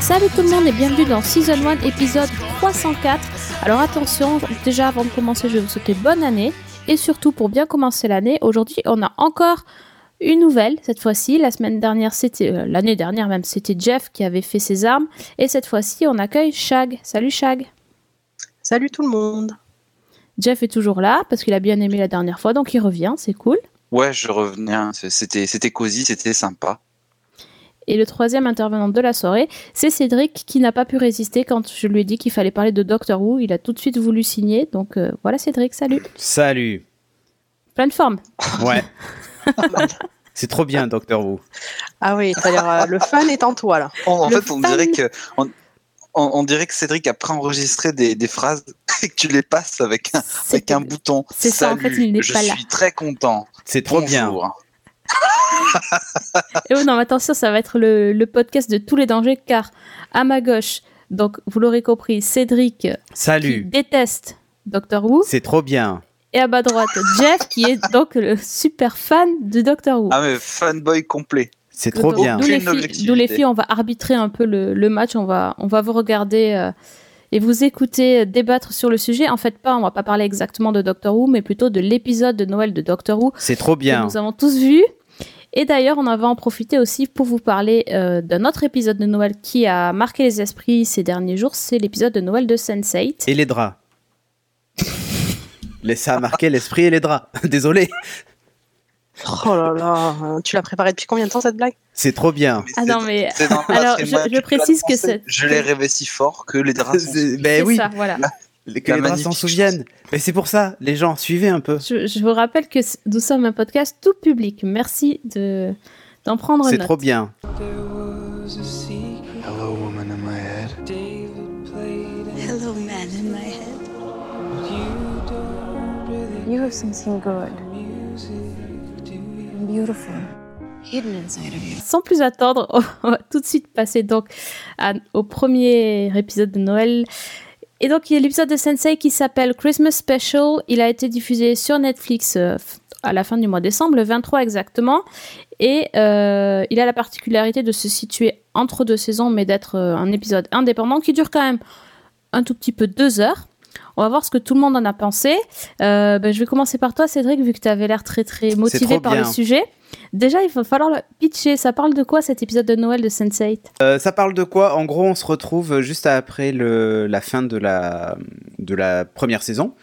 Salut tout le monde et bienvenue dans Season 1 épisode 304. Alors attention, déjà avant de commencer, je vais vous souhaiter bonne année. Et surtout pour bien commencer l'année, aujourd'hui on a encore une nouvelle cette fois-ci. La semaine dernière, c'était euh, l'année dernière même, c'était Jeff qui avait fait ses armes. Et cette fois-ci, on accueille Shag. Salut Shag. Salut tout le monde. Jeff est toujours là parce qu'il a bien aimé la dernière fois, donc il revient, c'est cool. Ouais, je revenais. C'était, c'était cosy, c'était sympa. Et le troisième intervenant de la soirée, c'est Cédric qui n'a pas pu résister quand je lui ai dit qu'il fallait parler de Doctor Who. Il a tout de suite voulu signer. Donc euh, voilà Cédric, salut. Salut. Pleine forme. Ouais. C'est trop bien, Doctor Who. Ah oui, c'est-à-dire euh, le fun est en toi là. En, en Le fait, on fan. dirait que on, on- on dirait que Cédric a préenregistré des, des phrases et que tu les passes avec un, avec un bouton. c'est ça, en fait, il n'est je pas là. suis très content. C'est trop bien. Et oui, non, mais attention, ça va être le, le podcast de tous les dangers car à ma gauche, donc vous l'aurez compris, Cédric qui Salut. déteste Doctor Who. C'est trop bien. Et à ma droite, Jeff qui est donc le super fan de Doctor Who. Ah mais fanboy complet. C'est trop Donc, bien. D'où les, filles, objectivité. d'où les filles, on va arbitrer un peu le, le match, on va, on va vous regarder euh, et vous écouter euh, débattre sur le sujet. En fait, pas, on va pas parler exactement de Doctor Who, mais plutôt de l'épisode de Noël de Doctor Who C'est trop que bien. nous avons tous vu. Et d'ailleurs, on va en profiter aussi pour vous parler euh, d'un autre épisode de Noël qui a marqué les esprits ces derniers jours. C'est l'épisode de Noël de Sense8. Et les draps. Ça a marqué l'esprit et les draps. Désolé. Oh là là, euh, tu l'as préparé depuis combien de temps cette blague? C'est trop bien. Mais Ah c'est non, dans- mais- alors, je- précise que c'est- Je l'ai rêvé si fort que les draps Ben oui, ça, voilà. que La les draps s'en souviennent. Mais c'est pour ça, les gens, suivez un peu. Je, je vous rappelle que nous sommes un podcast tout public. Merci de d'en prendre C'est trop bien. Hello, woman in my head. Hello, man in my head. You have something good, beautiful. Sans plus attendre, on va tout de suite passer donc au premier épisode de Noël. Et donc, il y a l'épisode de Sensei qui s'appelle Christmas Special. Il a été diffusé sur Netflix euh, à la fin du mois de décembre, le 23 exactement. Et euh, il a la particularité de se situer entre deux saisons, mais d'être euh, un épisode indépendant qui dure quand même un tout petit peu deux heures. On va voir ce que tout le monde en a pensé. Euh, ben, je vais commencer par toi, Cédric, vu que tu avais l'air très très motivé par le sujet. Déjà, il va falloir le pitcher. Ça parle de quoi cet épisode de Noël de Sense8 Euh, ça parle de quoi? En gros, on se retrouve juste après le, la fin de la, de la première saison.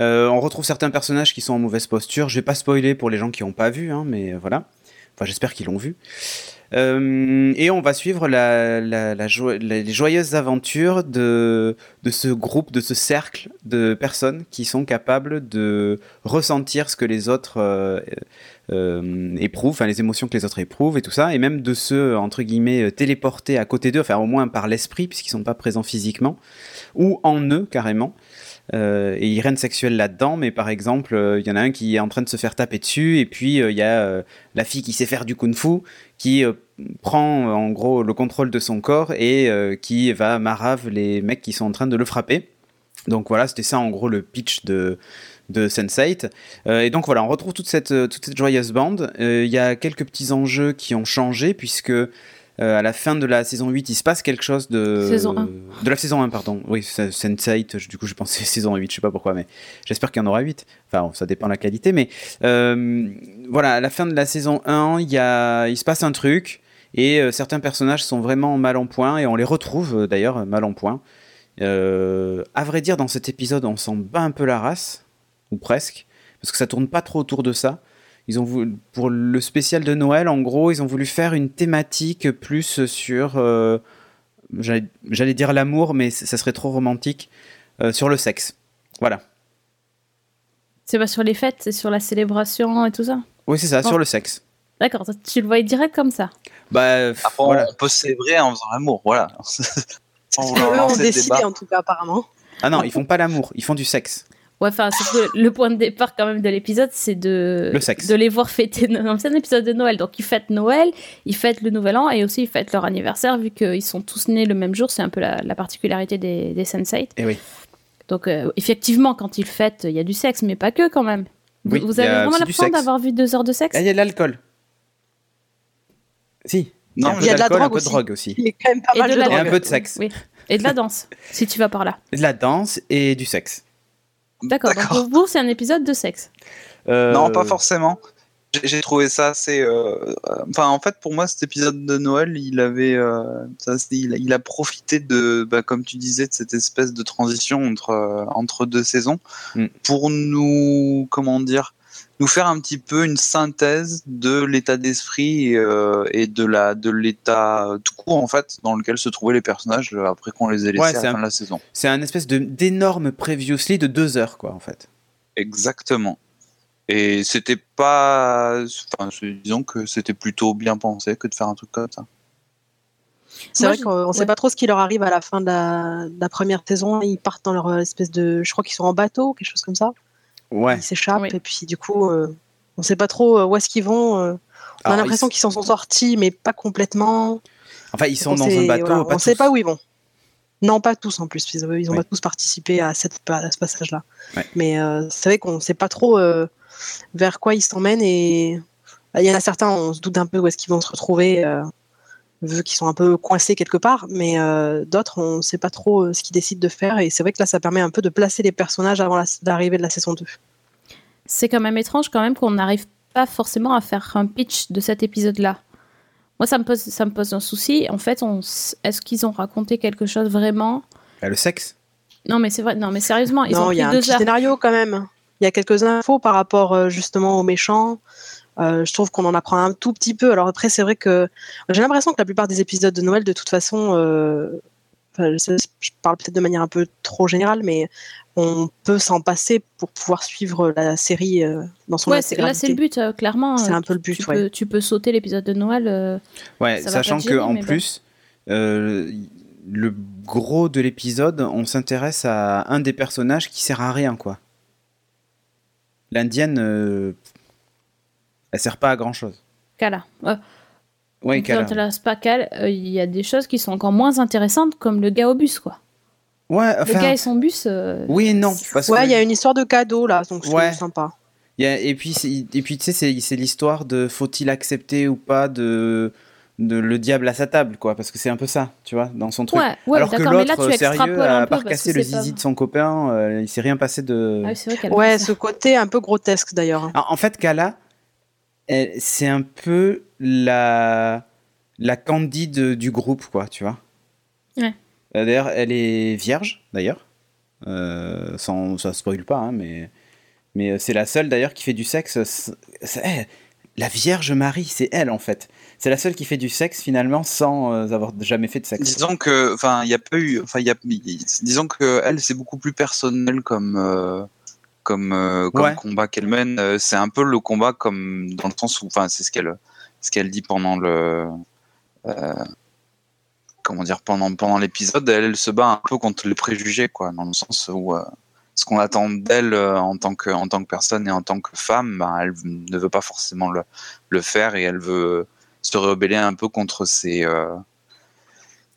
Euh, on retrouve certains personnages qui sont en mauvaise posture. Je vais pas spoiler pour les gens qui n'ont pas vu, hein, mais voilà. Enfin, j'espère qu'ils l'ont vu. Euh, et on va suivre les joyeuses aventures de, ce groupe, de ce cercle de personnes qui sont capables de ressentir ce que les autres euh, euh, éprouvent, enfin les émotions que les autres éprouvent et tout ça, et même de se, entre guillemets, téléporter à côté d'eux, enfin au moins par l'esprit, puisqu'ils sont pas présents physiquement, ou en eux carrément. Euh, et il de sexuel là-dedans, mais par exemple, euh, il y en a un qui est en train de se faire taper dessus, et puis euh, il y a la fille qui sait faire du kung-fu, qui prend en gros le contrôle de son corps et qui va marave les mecs qui sont en train de le frapper. Donc voilà, c'était ça en gros le pitch de, de Sense8. Euh, et donc voilà, on retrouve toute cette, toute cette joyeuse bande. Il y a quelques petits enjeux qui ont changé, puisque à la fin de la saison 8, il se passe quelque chose de... Saison 1. De la saison 1, pardon. Oui, c'est- Sense8, je- du coup je pensais saison 8, je sais pas pourquoi, mais j'espère qu'il y en aura 8. Enfin, ça dépend de la qualité, mais euh, voilà, à la fin de la saison 1, il, y a, il se passe un truc, et euh, certains personnages sont vraiment mal en point, et on les retrouve euh, d'ailleurs mal en point. Euh, à vrai dire, dans cet épisode, on s'en bat un peu la race, ou presque, parce que ça tourne pas trop autour de ça. Ils ont voulu, pour le spécial de Noël, en gros, ils ont voulu faire une thématique plus sur, euh, j'allais dire l'amour, mais ça serait trop romantique, euh, sur le sexe. Voilà. C'est pas sur les fêtes, c'est sur la célébration et tout ça? Oui, c'est ça, Bon. sur le sexe. D'accord, tu le voyais direct comme ça? Bah, pff, Après, voilà. on peut célébrer en faisant l'amour, voilà. Lancer le décidé débat. en tout cas apparemment. Ah non, ils font pas l'amour, ils font du sexe. Ouais, enfin, le point de départ quand même de l'épisode, c'est de Le sexe. de les voir fêter. Non, c'est un épisode de Noël, donc ils fêtent Noël, ils fêtent le Nouvel An et aussi ils fêtent leur anniversaire vu qu'ils sont tous nés le même jour. C'est un peu la, la particularité des, des Sense8. Eh oui. Donc, euh, effectivement, quand ils fêtent, il y a du sexe, mais pas que quand même. Vous- Oui, avez a vraiment l'impression d'avoir vu deux heures de sexe? Ah, il y a de l'alcool. Si. Non, il y a de la un drogue peu de aussi. drogue aussi. Il y a quand même pas Et mal de de la Et un drogue. peu de sexe. Oui. Et de la danse, si tu vas par là. De la danse et du sexe. D'accord, donc pour vous, c'est un épisode de sexe. Euh, Non, pas forcément. J'ai trouvé ça assez. euh, euh, Enfin, en fait, pour moi, cet épisode de Noël, il avait, euh, ça, c'est- il, a, il a profité de, bah, comme tu disais, de cette espèce de transition entre euh, entre deux saisons Mm. pour nous, comment dire, nous faire un petit peu une synthèse de l'état d'esprit euh, et de la de l'état euh, tout court en fait dans lequel se trouvaient les personnages euh, après qu'on les ait laissés Ouais, à c'est la un- fin de la saison. C'est un espèce de d'énorme previously de deux heures, quoi, en fait. Exactement. Et c'était pas. Enfin, c'est- disons que c'était plutôt bien pensé que de faire un truc comme ça. C'est vrai je- qu'on ne sait ouais. pas trop ce qui leur arrive à la fin de la, de la première saison. Ils partent dans leur espèce de. Je crois qu'ils sont en bateau, quelque chose comme ça. Ouais. Ils s'échappent Oui. et puis du coup, euh, on ne sait pas trop euh, où est-ce qu'ils vont. euh. on a Alors, l'impression ils- qu'ils s'en sont sortis, mais pas complètement. Enfin, ils sont On dans sait- un bateau. voilà, pas on ne sait pas où ils vont. Non, pas tous en plus. Ils n'ont Oui. pas tous participé à, cette, à ce passage-là. Ouais. Mais euh, c'est vrai qu'on ne sait pas trop euh, vers quoi ils s'emmènent et il y en a certains, on se doute un peu où est-ce qu'ils vont se retrouver, euh, vu qu'ils sont un peu coincés quelque part. Mais euh, d'autres, on ne sait pas trop euh, ce qu'ils décident de faire et c'est vrai que là, ça permet un peu de placer les personnages avant la- l'arrivée de la saison 2. C'est quand même étrange quand même qu'on n'arrive pas forcément à faire un pitch de cet épisode-là. Moi, ça me pose, ça me pose un souci. En fait, est-ce qu'ils ont raconté quelque chose vraiment? Ah, le sexe? Non, mais c'est vrai. Non, mais sérieusement, ils non, ont il y pris a un deux petit heures. scénario quand même. Il y a quelques infos par rapport euh, justement aux méchants. Euh, je trouve qu'on en apprend un tout petit peu. Alors après, c'est vrai que j'ai l'impression que la plupart des épisodes de Noël, de toute façon, euh, enfin, je, parle peut-être de manière un peu trop générale, mais on peut s'en passer pour pouvoir suivre la série euh, dans son Ouais, c'est- là, c'est le but, euh, clairement. C'est un peu le but, tu, ouais. peux, tu peux sauter l'épisode de Noël. euh, Ouais, sachant pas te que gêner, en mais bon. plus, euh, le gros de l'épisode, on s'intéresse à un des personnages qui sert à rien, quoi. L'indienne, euh, elle sert pas à grand chose. Kala. Ouais. Ouais, on Kala. t'intéresse pas Kal. euh, Il y a des choses qui sont encore moins intéressantes, comme le gars au bus, quoi. Ouais, Le gars et son bus. euh, oui et non. Parce Ouais, que il y a une histoire de cadeau là, donc Ouais. c'est sympa. il y a- et puis, et puis tu sais, c'est- c'est l'histoire de faut-il accepter ou pas de, de le diable à sa table, quoi. Parce que c'est un peu ça, tu vois, dans son truc. Ouais, ouais, Alors que d'accord, mais là, l'autre, tu sérieux, à peu part casser le pas- zizi de son copain, euh, il s'est rien passé de. Ah oui, c'est vrai Ouais, ce côté un peu grotesque d'ailleurs. Ah, en fait, Kala, c'est un peu la, la candide du groupe, quoi, tu vois. Ouais. Euh, D'ailleurs, elle est vierge, d'ailleurs. Euh, sans, ça spoil pas, hein, mais, mais euh, c'est la seule, d'ailleurs, qui fait du sexe. C'est- c'est- elle, la Vierge Marie, c'est elle, en fait. C'est la seule qui fait du sexe, finalement, sans euh, avoir jamais fait de sexe. Disons que, enfin, il y a pas eu, enfin, il y a, disons que elle, c'est beaucoup plus personnel comme, euh, comme, euh, comme Ouais. combat qu'elle mène. Euh, C'est un peu le combat comme dans le sens où, enfin, c'est ce qu'elle, ce qu'elle dit pendant le, euh, comment dire, pendant pendant l'épisode, elle, elle se bat un peu contre les préjugés, quoi, dans le sens où ce qu'on attend d'elle en tant que en tant que personne et en tant que femme, ben, elle ne veut pas forcément le, le faire et elle veut se rebeller un peu contre ses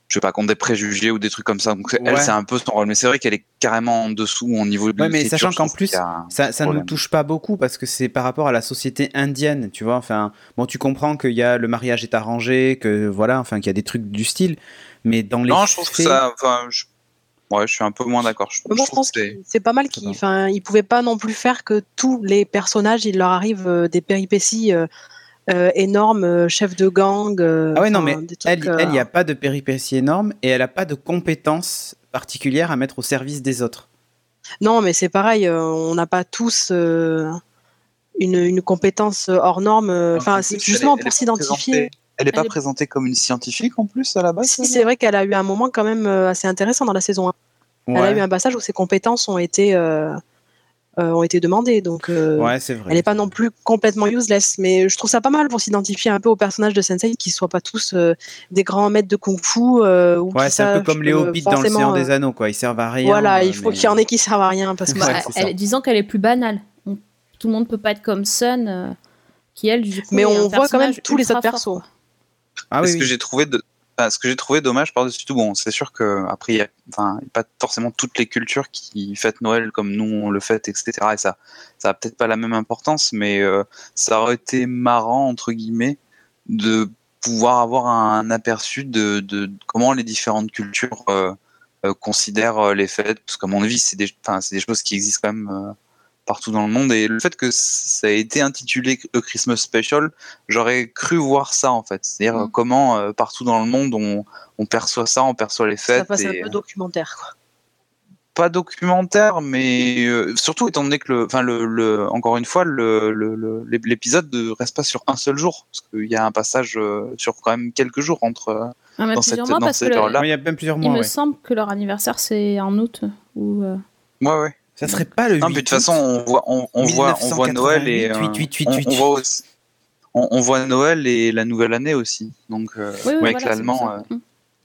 je sais pas contre des préjugés ou des trucs comme ça. Donc elle c'est un peu son rôle. Mais c'est vrai qu'elle est carrément en dessous au niveau de Ouais, mais sachant qu'en plus, Ça, ça ne touche pas beaucoup parce que c'est par rapport à la société indienne, tu vois. Enfin, bon, tu comprends qu'il y a le mariage est arrangé, que voilà, enfin, qu'il y a des trucs du style, mais dans les non je trouve que ça enfin je... ouais je suis un peu moins d'accord. Je, pense que c'est- pas mal qu'ils enfin, ils pouvaient pas non plus faire que tous les personnages, il leur arrive euh, des péripéties euh, euh, énormes, euh, chefs de gang. euh, Ah ouais, non, mais elle, euh, il n'y a pas de péripéties énormes et elle n'a pas de compétences particulières à mettre au service des autres. Non, mais c'est pareil, euh, on n'a pas tous euh, une, une compétence hors norme. euh, Enfin, c'est justement elle est- elle pour est s'identifier. présentée- elle est pas Elle est- présentée comme une scientifique en plus à la base Si, c'est vrai qu'elle a eu un moment quand même euh, assez intéressant dans la saison 1. Elle a eu un passage où ses compétences ont été, euh, euh, ont été demandées. Donc, euh, ouais c'est vrai. Elle n'est pas non plus complètement useless, mais je trouve ça pas mal pour s'identifier un peu aux personnages de Sensei qui soient pas tous euh, des grands maîtres de kung-fu. euh, ou Ouais, c'est un peu comme les que hobbits dans le Seigneur euh, des Anneaux, quoi. Ils servent à rien. Voilà, euh, il faut mais- qu'il y en ait qui servent à rien parce que Ouais, Bah, elle- disons qu'elle est plus banale. On- Tout le monde peut pas être comme Sun, euh, qui elle, du coup, Mais on voit quand même tous les autres fort, persos. Ah ce oui, que oui. j'ai trouvé de ce que j'ai trouvé dommage par-dessus tout, bon, c'est sûr que après, il y a, pas forcément toutes les cultures qui fêtent Noël comme nous le fête, etc. Et ça, ça a peut-être pas la même importance, mais euh, ça aurait été marrant entre guillemets de pouvoir avoir un aperçu de, comment les différentes cultures euh, euh, considèrent les fêtes, parce qu'à mon avis, c'est des, des choses qui existent quand même partout dans le monde. Et le fait que ça a été intitulé A Christmas Special, j'aurais cru voir ça en fait. C'est-à-dire Mm. comment euh, partout dans le monde on, on perçoit ça, on perçoit les Ça fêtes. passe un peu documentaire. Quoi. pas documentaire, mais euh, surtout étant donné que, le, enfin, le, le, encore une fois, le, le, le- l'épisode ne reste pas sur un seul jour, parce qu'il y a un passage euh, sur quand même quelques jours entre. euh, Ah, mais Dans cette- mois dans cette heure-là. Il y a même plusieurs il mois. me ouais. semble que leur anniversaire c'est en août ou euh, Ouais, ouais. Ça serait pas le 8 Non, puis de toute façon, on voit, on, on voit, on voit Noël et euh, 8, 8, 8, on, 8. on voit aussi- on, on voit Noël et la nouvelle année aussi. Donc, euh, Oui, oui, avec voilà, c'est l'allemand. pour euh. Mm.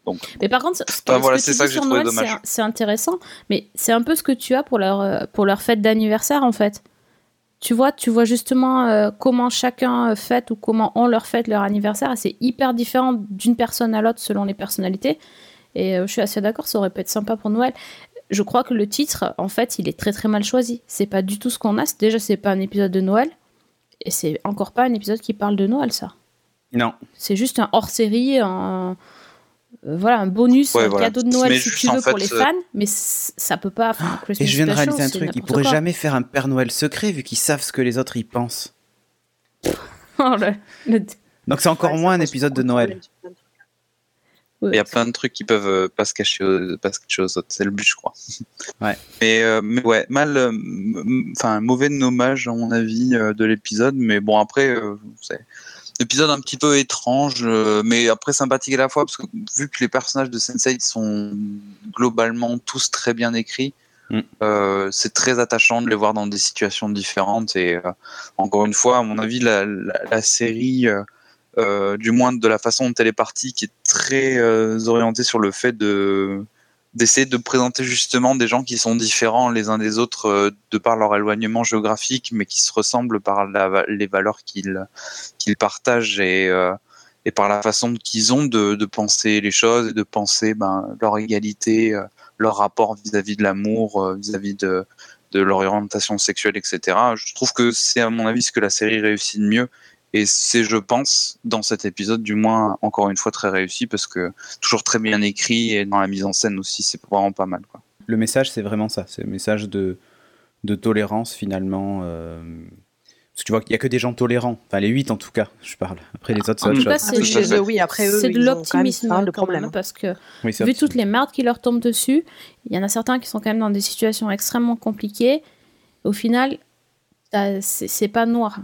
donc. Mais par contre, ce que, Enfin, ce voilà, que c'est tu ça dis que j'ai sur trouvé Noël, dommage. c'est- intéressant, mais c'est un peu ce que tu as pour leur, euh, pour leur fête d'anniversaire, en fait. Tu vois, tu vois justement euh, comment chacun fête ou comment on leur fête leur anniversaire, et c'est hyper différent d'une personne à l'autre selon les personnalités. Et euh, je suis assez d'accord, ça aurait pu être sympa pour Noël. Je crois que le titre, en fait, il est très très mal choisi. C'est pas du tout ce qu'on a. Déjà, c'est pas un épisode de Noël, et c'est encore pas un épisode qui parle de Noël, ça. Non. C'est juste un hors-série, un euh, voilà, un bonus, Ouais, un voilà. cadeau de Noël si tu veux pour fait, les euh, fans, mais ça peut pas. enfin, Christmas Et je viens de réaliser un truc. Ils pourraient quoi. jamais faire un Père Noël secret vu qu'ils savent ce que les autres y pensent. Oh, le- le- Donc c'est encore Ouais, moins un épisode de Noël. Il y a plein de trucs qui peuvent euh, pas se cacher aux, pas se cacher aux autres. C'est le but, je crois. Ouais. Mais, euh, mais ouais, mal, euh, enfin mauvais nommage à mon avis euh, de l'épisode. Mais bon après, euh, c'est un épisode un petit peu étrange, euh, mais après sympathique à la fois parce que vu que les personnages de Sense8 sont globalement tous très bien écrits. Mm. euh, c'est très attachant de les voir dans des situations différentes et euh, encore une fois, à mon avis, la, la, la série euh, euh, du moins de la façon dont elle est partie, qui est très euh, orientée sur le fait de d'essayer de présenter justement des gens qui sont différents les uns des autres euh, de par leur éloignement géographique, mais qui se ressemblent par les valeurs qu'ils qu'ils partagent et, et par la façon qu'ils ont de, penser les choses et de penser ben, leur égalité, leur rapport vis-à-vis de l'amour, vis-à-vis de, de leur orientation sexuelle, etc. Je trouve que c'est à mon avis ce que la série réussit de mieux. Et c'est, je pense, dans cet épisode, du moins, encore une fois, très réussi parce que toujours très bien écrit et dans la mise en scène aussi, c'est vraiment pas mal. Quoi. Le message, c'est vraiment ça. C'est le message de, de tolérance, finalement. euh, Parce que tu vois qu'il n'y a que des gens tolérants. Enfin, les 8 en tout cas, je parle. Après, les autres, c'est En autre chose. c'est Après, chez eux, oui, après eux, c'est de quand l'optimisme de quand même, problèmes. parce que Oui, c'est vu toutes les merdes qui leur tombent dessus, il y en a certains qui sont quand même dans des situations extrêmement compliquées. Au final, c'est c'est pas noir.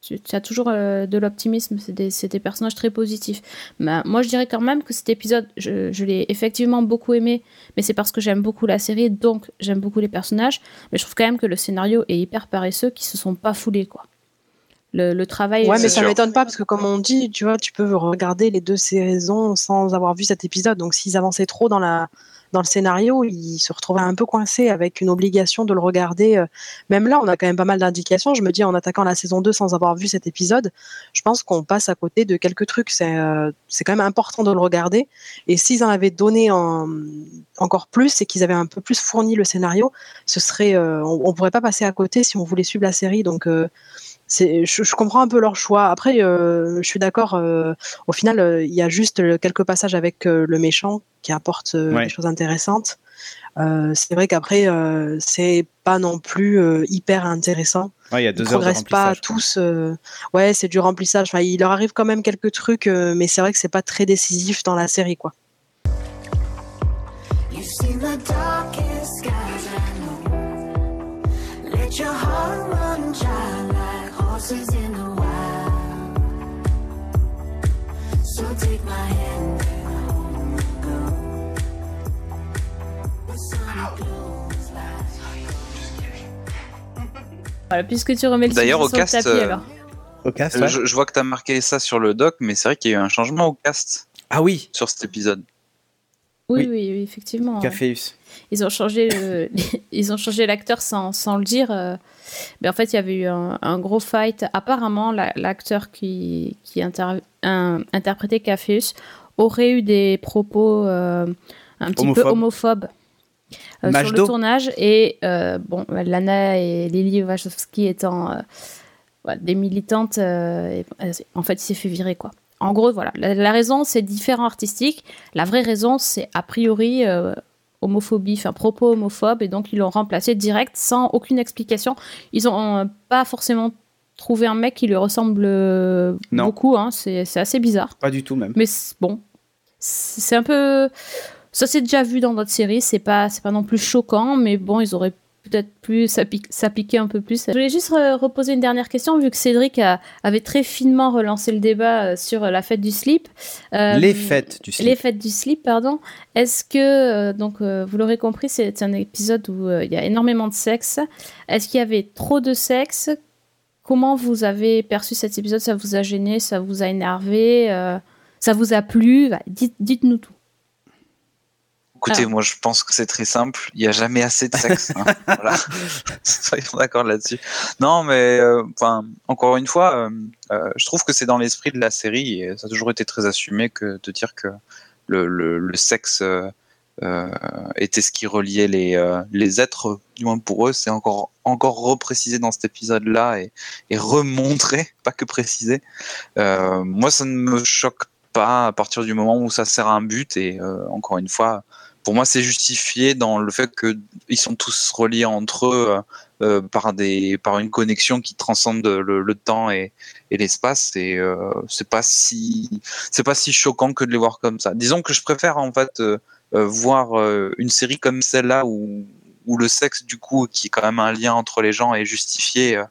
Tu tu as toujours euh, de l'optimisme, c'est des, personnages très positifs. Mais moi, je dirais quand même que cet épisode, je, je l'ai effectivement beaucoup aimé, mais c'est parce que j'aime beaucoup la série, donc j'aime beaucoup les personnages. Mais je trouve quand même que le scénario est hyper paresseux, qui se sont pas foulés, quoi. Le, le travail. Ouais, mais euh, ça m'étonne pas parce que comme on dit, tu vois, tu peux regarder les deux saisons sans avoir vu cet épisode. Donc s'ils avançaient trop dans la dans le scénario, ils se retrouvaient un peu coincés avec une obligation de le regarder. euh. Même là, on a quand même pas mal d'indications. Je me dis en attaquant la saison 2 sans avoir vu cet épisode, je pense qu'on passe à côté de quelques trucs. C'est euh, quand même important de le regarder. Et s'ils en avaient donné en- encore plus et qu'ils avaient un peu plus fourni le scénario, euh, on, on pourrait pas passer à côté si on voulait suivre la série. Donc c'est, je, je comprends un peu leur choix. Après, euh, je suis d'accord. euh, au final, euh, il y a juste quelques passages avec euh, le méchant qui apportent euh, Ouais. des choses intéressantes. Euh, c'est vrai qu'après, euh, c'est pas non plus euh, hyper intéressant. Ouais, il y a Ils de progressent pas tous. euh, Ouais, c'est du remplissage. Enfin, il leur arrive quand même quelques trucs, euh, mais c'est vrai que c'est pas très décisif dans la série, quoi. Horses in the wild. So take my hand and hold me go. The sun glows like Voilà, puisque tu remets le D'ailleurs, sujet au sur le cast, tapis, euh, alors. Au cast, Euh, ouais. Je, je vois que tu as marqué ça sur le doc, mais c'est vrai qu'il y a eu un changement au cast Ah oui, sur cet épisode. Oui, oui. oui, oui, effectivement. Caféus. Ils ont changé, le- ils ont changé l'acteur sans, sans le dire. euh. Mais en fait, il y avait eu un, un gros fight. Apparemment, la- l'acteur qui, qui inter- un- interprétait Caféus aurait eu des propos euh, un petit peu Homophobes. euh, sur le tournage. Et euh, bon, Lana et Lily Wachowski étant des militantes, en fait, il s'est fait virer quoi. En gros, voilà. La, la raison, c'est différent artistique. La vraie raison, c'est a priori euh, homophobie, enfin propos homophobes, et donc ils l'ont remplacé direct sans aucune explication. Ils ont euh, pas forcément trouvé un mec qui lui ressemble euh, Non. beaucoup. Hein. C'est c'est assez bizarre. Pas du tout même. Mais c'est- bon, c'est c'est un peu. Ça s'est déjà vu dans d'autres séries, c'est pas, c'est pas non plus choquant, mais bon, ils auraient peut-être pu s'appliquer un peu plus. Je voulais juste re- reposer une dernière question, vu que Cédric a- avait très finement relancé le débat euh, sur la fête du slip. Euh, Les fêtes du slip. Les fêtes du slip, pardon. Est-ce que, euh, donc, vous l'aurez compris, c'est un épisode où il y a énormément de sexe. Est-ce qu'il y avait trop de sexe? Comment vous avez perçu cet épisode? Ça vous a gêné? Ça vous a énervé? Euh, Ça vous a plu? Bah, dites- Dites-nous tout. Écoutez, Alors. moi je pense que c'est très simple. Il n'y a jamais assez de sexe. hein. Voilà. Soyons d'accord là-dessus. Non, mais euh, enfin, encore une fois, euh, euh, je trouve que c'est dans l'esprit de la série et ça a toujours été très assumé que de dire que le, le, le sexe euh, était ce qui reliait les, les êtres, du moins pour eux. C'est encore, encore reprécisé dans cet épisode-là et, et remontré, pas que précisé. Moi, ça ne me choque pas à partir du moment où ça sert à un but et encore une fois, pour moi, c'est justifié dans le fait que ils sont tous reliés entre eux euh, euh, par des par une connexion qui transcende le, temps et, l'espace. Et euh, c'est pas si c'est pas si choquant que de les voir comme ça. Disons que je préfère en fait euh, voir une série comme celle-là où où le sexe du coup qui est quand même un lien entre les gens est justifié.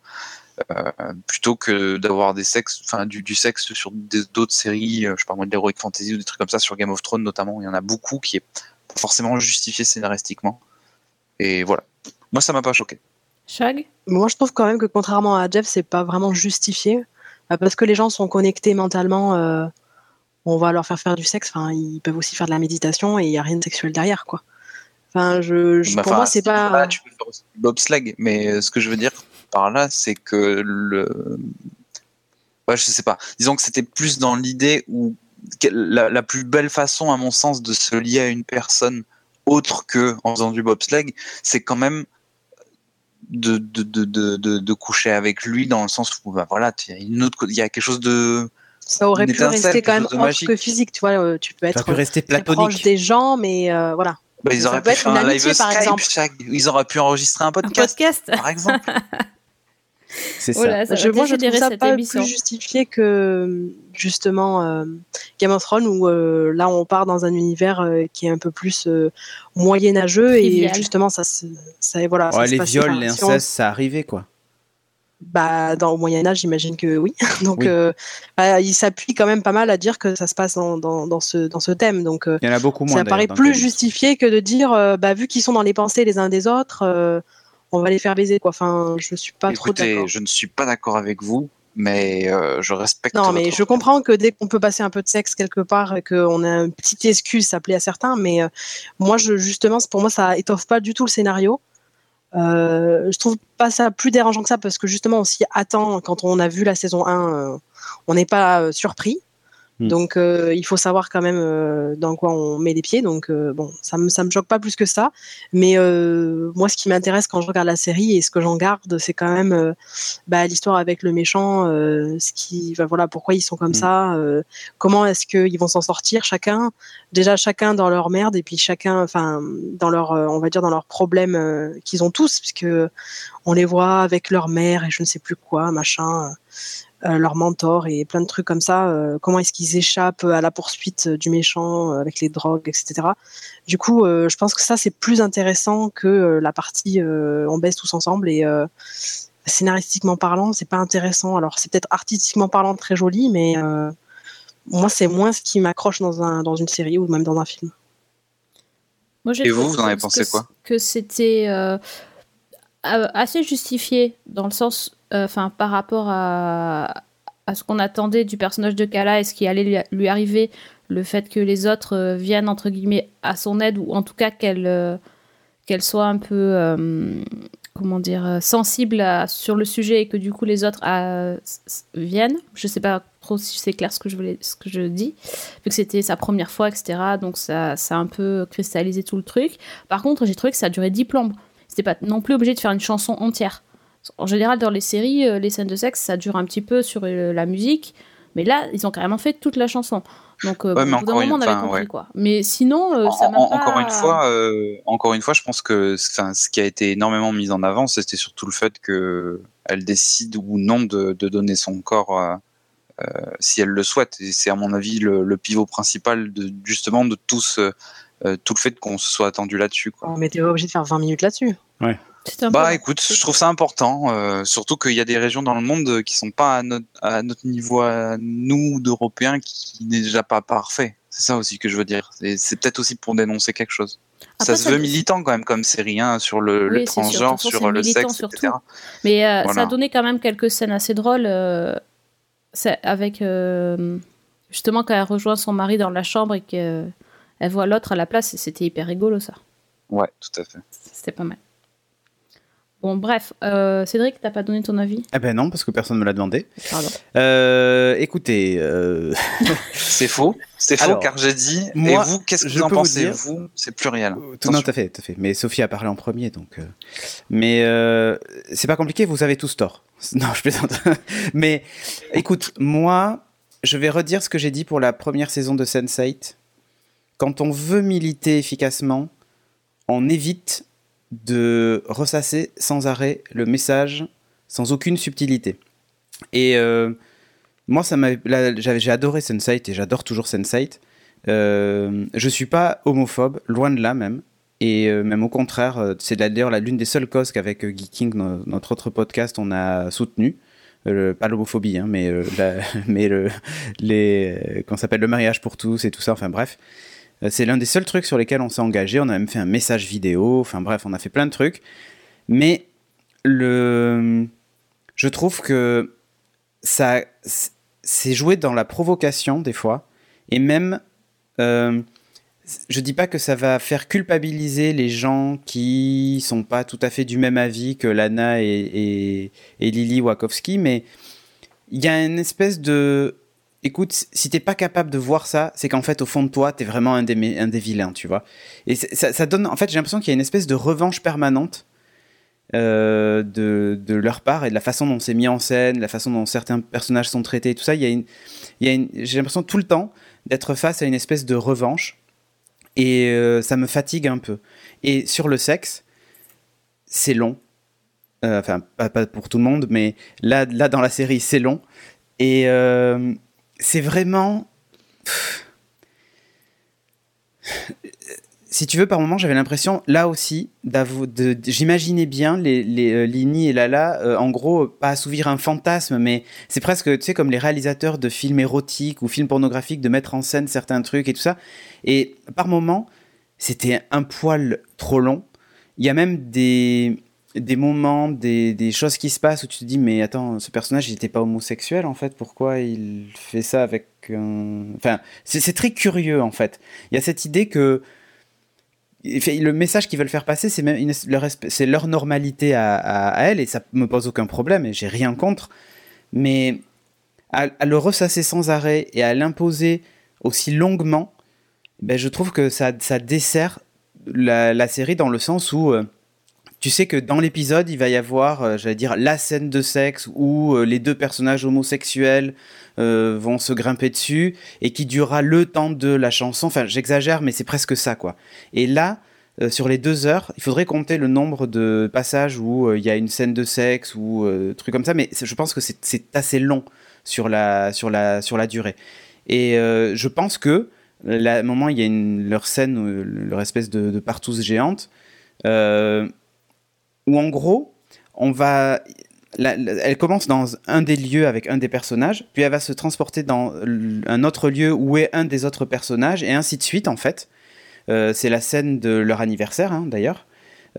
plutôt que d'avoir des sexes, enfin du, sexe sur d'autres séries, je pas moi, de l'heroic fantasy ou des trucs comme ça sur Game of Thrones notamment, il y en a beaucoup qui est forcément justifié scénaristiquement. Et voilà. Moi, ça m'a pas choqué. Shag? Moi, je trouve quand même que contrairement à Jeff, c'est pas vraiment justifié. Euh, Parce que les gens sont connectés mentalement. euh, on va leur faire faire du sexe. Enfin, ils peuvent aussi faire de la méditation et il n'y a rien de sexuel derrière, quoi. Enfin, je, je- Bah, pour moi, c'est pas. voilà, tu peux faire aussi du bobsleigh, mais euh, ce que je veux dire par là, c'est que le. Ouais, je sais pas. Disons que c'était plus dans l'idée où la, la plus belle façon, à mon sens, de se lier à une personne autre que en faisant du bobsleigh, c'est quand même de, de, de, de, de, de coucher avec lui dans le sens où bah voilà, il y a une autre, il y a quelque chose de Ça aurait pu rester quand quelque même chose de autre magique. que physique, tu vois. euh, tu peux être peut rester très proche des gens, mais euh, voilà. Bah, ils auraient pu être faire un live Skype, exemple. chaque- ils auraient pu enregistrer un Un podcast, podcast par exemple. C'est ça. Voilà, ça Je, moi, je trouve ça pas émission. plus justifié que justement euh, Game of Thrones où euh, là on part dans un univers euh, qui est un peu plus euh, moyenâgeux et justement ça, se- ça voilà. ça Ouais, se les passe- viols, l'inceste, ça arrivait quoi. Bah, dans, au Moyen Âge, j'imagine que oui. Donc, Oui. euh, bah, il s'appuie quand même pas mal à dire que ça se passe dans, dans, dans ce, dans ce thème. Donc, Il y en a beaucoup moins. ça paraît plus justifié que de dire, euh, bah, vu qu'ils sont dans les pensées les uns des autres, euh, on va les faire baiser. Quoi. Enfin, je suis pas trop d'accord. je ne suis pas d'accord avec vous, mais euh, je respecte. Non, mais je comprends que dès qu'on peut passer un peu de sexe quelque part et qu'on a une petite excuse, ça plaît à certains, mais euh, moi, je, justement, pour moi, ça étoffe pas du tout le scénario. Euh, je trouve pas ça plus dérangeant que ça parce que justement, on s'y attend quand on a vu la saison 1, euh, on n'est pas surpris. Hmm. Donc, euh, il faut savoir quand même euh, dans quoi on met les pieds. Donc, euh, bon, ça me, ça me choque pas plus que ça. Mais euh, moi, ce qui m'intéresse quand je regarde la série et ce que j'en garde, c'est quand même euh, bah, l'histoire avec le méchant, euh, ce qui, bah, voilà, pourquoi ils sont comme Mm. ça, euh, comment est-ce qu'ils vont s'en sortir chacun, déjà chacun dans leur merde et puis chacun, enfin, dans leur, euh, on va dire dans leurs problèmes euh, qu'ils ont tous, puisque on les voit avec leur mère et je ne sais plus quoi, machin. Euh, leur mentor et plein de trucs comme ça. euh, comment est-ce qu'ils échappent à la poursuite euh, du méchant euh, avec les drogues, etc. Du coup, euh, je pense que ça c'est plus intéressant que euh, la partie euh, on baisse tous ensemble et euh, scénaristiquement parlant, c'est pas intéressant. Alors c'est peut-être artistiquement parlant très joli, mais euh, moi c'est moins ce qui m'accroche dans un dans une série ou même dans un film. Moi, Et vous, vous en avez pensé que- quoi? Que c'était euh, assez justifié dans le sens, enfin, par rapport à, ce qu'on attendait du personnage de Kala et ce qui allait lui, arriver, le fait que les autres euh, viennent entre guillemets à son aide ou en tout cas qu'elle euh, soit un peu euh, comment dire euh, sensible sur le sujet et que du coup les autres euh, viennent. Je sais pas trop si c'est clair ce que je ce que je dis, vu que c'était sa première fois, etc. Donc ça, ça a un peu cristallisé tout le truc. Par contre, j'ai trouvé que ça a duré 10 plombes. C'était pas non plus obligé de faire une chanson entière. En général, dans les séries, euh, les scènes de sexe, ça dure un petit peu sur euh, la musique, mais là, ils ont carrément fait toute la chanson. Donc, euh, Ouais, mais au bout d'un moment, une- on avait compris ouais. quoi. Mais sinon, euh, ça En- m'a en- pas... Encore une fois, euh, encore une fois, je pense que ce qui a été énormément mis en avant, c'était surtout le fait que elle décide ou non de, de donner son corps euh, si elle le souhaite. Et c'est à mon avis le, le pivot principal de justement de tout ce, euh, tout le fait qu'on se soit attendu là-dessus. Quoi. On était obligé de faire 20 minutes là-dessus. Peu Bah écoute, je trouve ça important, euh, surtout qu'il y a des régions dans le monde qui sont pas à notre, à notre niveau, à nous d'Européens, qui n'est déjà pas parfait. C'est ça aussi que je veux dire. Et C'est peut-être aussi pour dénoncer quelque chose. Après, ça se ça- veut militant quand même comme série, hein, sur le, Oui, transgenre, sur le sexe, surtout. etc. Mais euh, ça a donné quand même quelques scènes assez drôles. euh, avec euh, justement quand elle rejoint son mari dans la chambre et qu'elle voit l'autre à la place, c'était hyper rigolo ça. Ouais, tout à fait. C'était pas mal. Bon, bref, euh, Cédric, t'as pas donné ton avis? Eh ben non, parce que personne ne me l'a demandé. Pardon. Euh, écoutez, euh, C'est faux. C'est faux Alors, car j'ai dit. moi, et vous, qu'est-ce que je vous en vous pensez dire- Vous, c'est pluriel. tout, non, tout à fait, tout à fait. Mais Sophie a parlé en premier, donc. euh, Mais euh, c'est pas compliqué, vous avez tous tort. Non, je plaisante. Mais écoute, moi, je vais redire ce que j'ai dit pour la première saison de Sense8. Quand on veut militer efficacement, on évite de ressasser sans arrêt le message sans aucune subtilité. Et euh, moi, ça j'ai adoré Sense8 et j'adore toujours Sense8. Euh, je suis pas homophobe, loin de là même. Et euh, même au contraire, euh, c'est d'ailleurs l'une des seules causes qu'avec Geeking, no- notre autre podcast, on a soutenu. Pas l'homophobie, hein, mais, la- mais s'appelle le mariage pour tous et tout ça, enfin bref. Euh, C'est l'un des seuls trucs sur lesquels on s'est engagé. On a même fait un message vidéo, enfin bref, on a fait plein de trucs. Mais le, je trouve que ça, c'est joué dans la provocation des fois, et même, euh, je dis pas que ça va faire culpabiliser les gens qui sont pas tout à fait du même avis que Lana et, et, Lily Wachowski, mais il y a une espèce de, écoute, si t'es pas capable de voir ça, c'est qu'en fait au fond de toi, t'es vraiment un des, un des vilains, tu vois. Et ça, donne, en fait, j'ai l'impression qu'il y a une espèce de revanche permanente euh, de, de leur part et de la façon dont c'est mis en scène, la façon dont certains personnages sont traités, tout ça. Il y a une, il y a une, j'ai l'impression tout le temps d'être face à une espèce de revanche et euh, ça me fatigue un peu. Et sur le sexe, c'est long. Euh, enfin, pas, pour tout le monde, mais là, là dans la série, c'est long. Et c'est vraiment. Si tu veux, par moment, j'avais l'impression, là aussi, j'imaginais bien les, euh, Lini et Lala, euh, en gros, pas assouvir un fantasme, mais c'est presque, tu sais, comme les réalisateurs de films érotiques ou films pornographiques, de mettre en scène certains trucs et tout ça. Et par moment, c'était un poil trop long. Il y a même des, des moments, des, des choses qui se passent où tu te dis, mais attends, ce personnage, n'était pas homosexuel, en fait, pourquoi il fait ça avec un... Enfin, c'est très curieux, en fait. Il y a cette idée que le message qu'ils veulent faire passer, c'est leur, leur normalité à, à- elle, et ça me pose aucun problème, et j'ai rien contre. Mais à, le ressasser sans arrêt et à l'imposer aussi longuement, ben, je trouve que ça, ça dessert la, la série dans le sens où euh, tu sais que dans l'épisode, il va y avoir, euh, j'allais dire, la scène de sexe où euh, les deux personnages homosexuels euh, vont se grimper dessus et qui durera le temps de la chanson. Enfin, j'exagère, mais c'est presque ça, quoi. Et là, sur les deux heures, il faudrait compter le nombre de passages où il y a une scène de sexe ou trucs comme ça, mais je pense que c'est- assez long sur la, sur la, sur la durée. Et je pense que, là, à un moment, il y a leur scène, leur espèce de, de partouze géante, où en gros, on va. elle commence dans un des lieux avec un des personnages, puis elle va se transporter dans un autre lieu où est un des autres personnages, et ainsi de suite, en fait. Euh, c'est la scène de leur anniversaire, hein, d'ailleurs,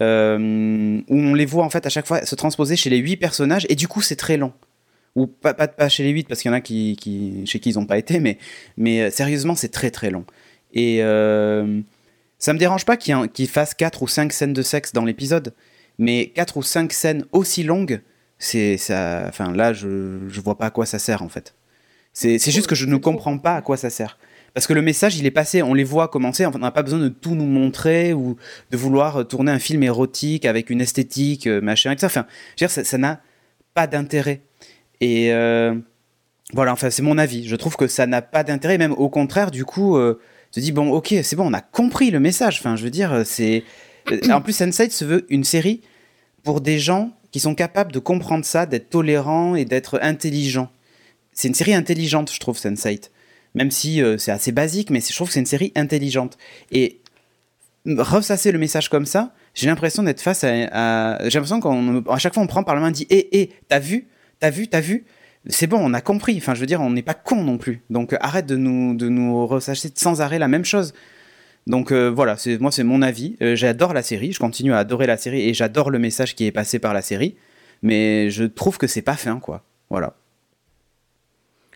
euh, où on les voit, en fait, à chaque fois se transposer chez les huit personnages, et du coup, c'est très long. Ou pas, pas, pas chez les huit, parce qu'il y en a qui, chez qui ils n'ont pas été, mais, mais euh, sérieusement, c'est très très long. Et ça me dérange pas qu'il qu'ils fassent 4 ou 5 scènes de sexe dans l'épisode, mais 4 ou 5 scènes aussi longues, c'est ça. Enfin, là, je, je vois pas à quoi ça sert en fait. C'est juste que je ne comprends pas à quoi ça sert. Parce que le message, il est passé, on les voit commencer, on n'a pas besoin de tout nous montrer ou de vouloir tourner un film érotique avec une esthétique, euh, machin, etc. Enfin, je veux dire, ça n'a pas d'intérêt. Et euh, voilà, enfin, c'est mon avis. Je trouve que ça n'a pas d'intérêt, même au contraire, du coup, euh, je dis, bon, ok, c'est bon, on a compris le message. Enfin, je veux dire, c'est. euh, En plus, Sense8 se veut une série pour des gens qui sont capables de comprendre ça, d'être tolérants et d'être intelligents. C'est une série intelligente, je trouve, Sense8. Même si euh, c'est assez basique, mais je trouve que c'est une série intelligente. Et ressasser le message comme ça, j'ai l'impression d'être face à. à- j'ai l'impression qu'à chaque fois on prend par la main et dit Hé, hé, t'as vu T'as vu T'as vu C'est bon, on a compris. Enfin, je veux dire, on n'est pas con non plus. Donc euh, arrête de nous, de nous ressasser sans arrêt la même chose. Donc euh, voilà, c'est moi c'est mon avis. Euh, j'adore la série, je continue à adorer la série et j'adore le message qui est passé par la série, mais je trouve que c'est pas fin quoi. Voilà.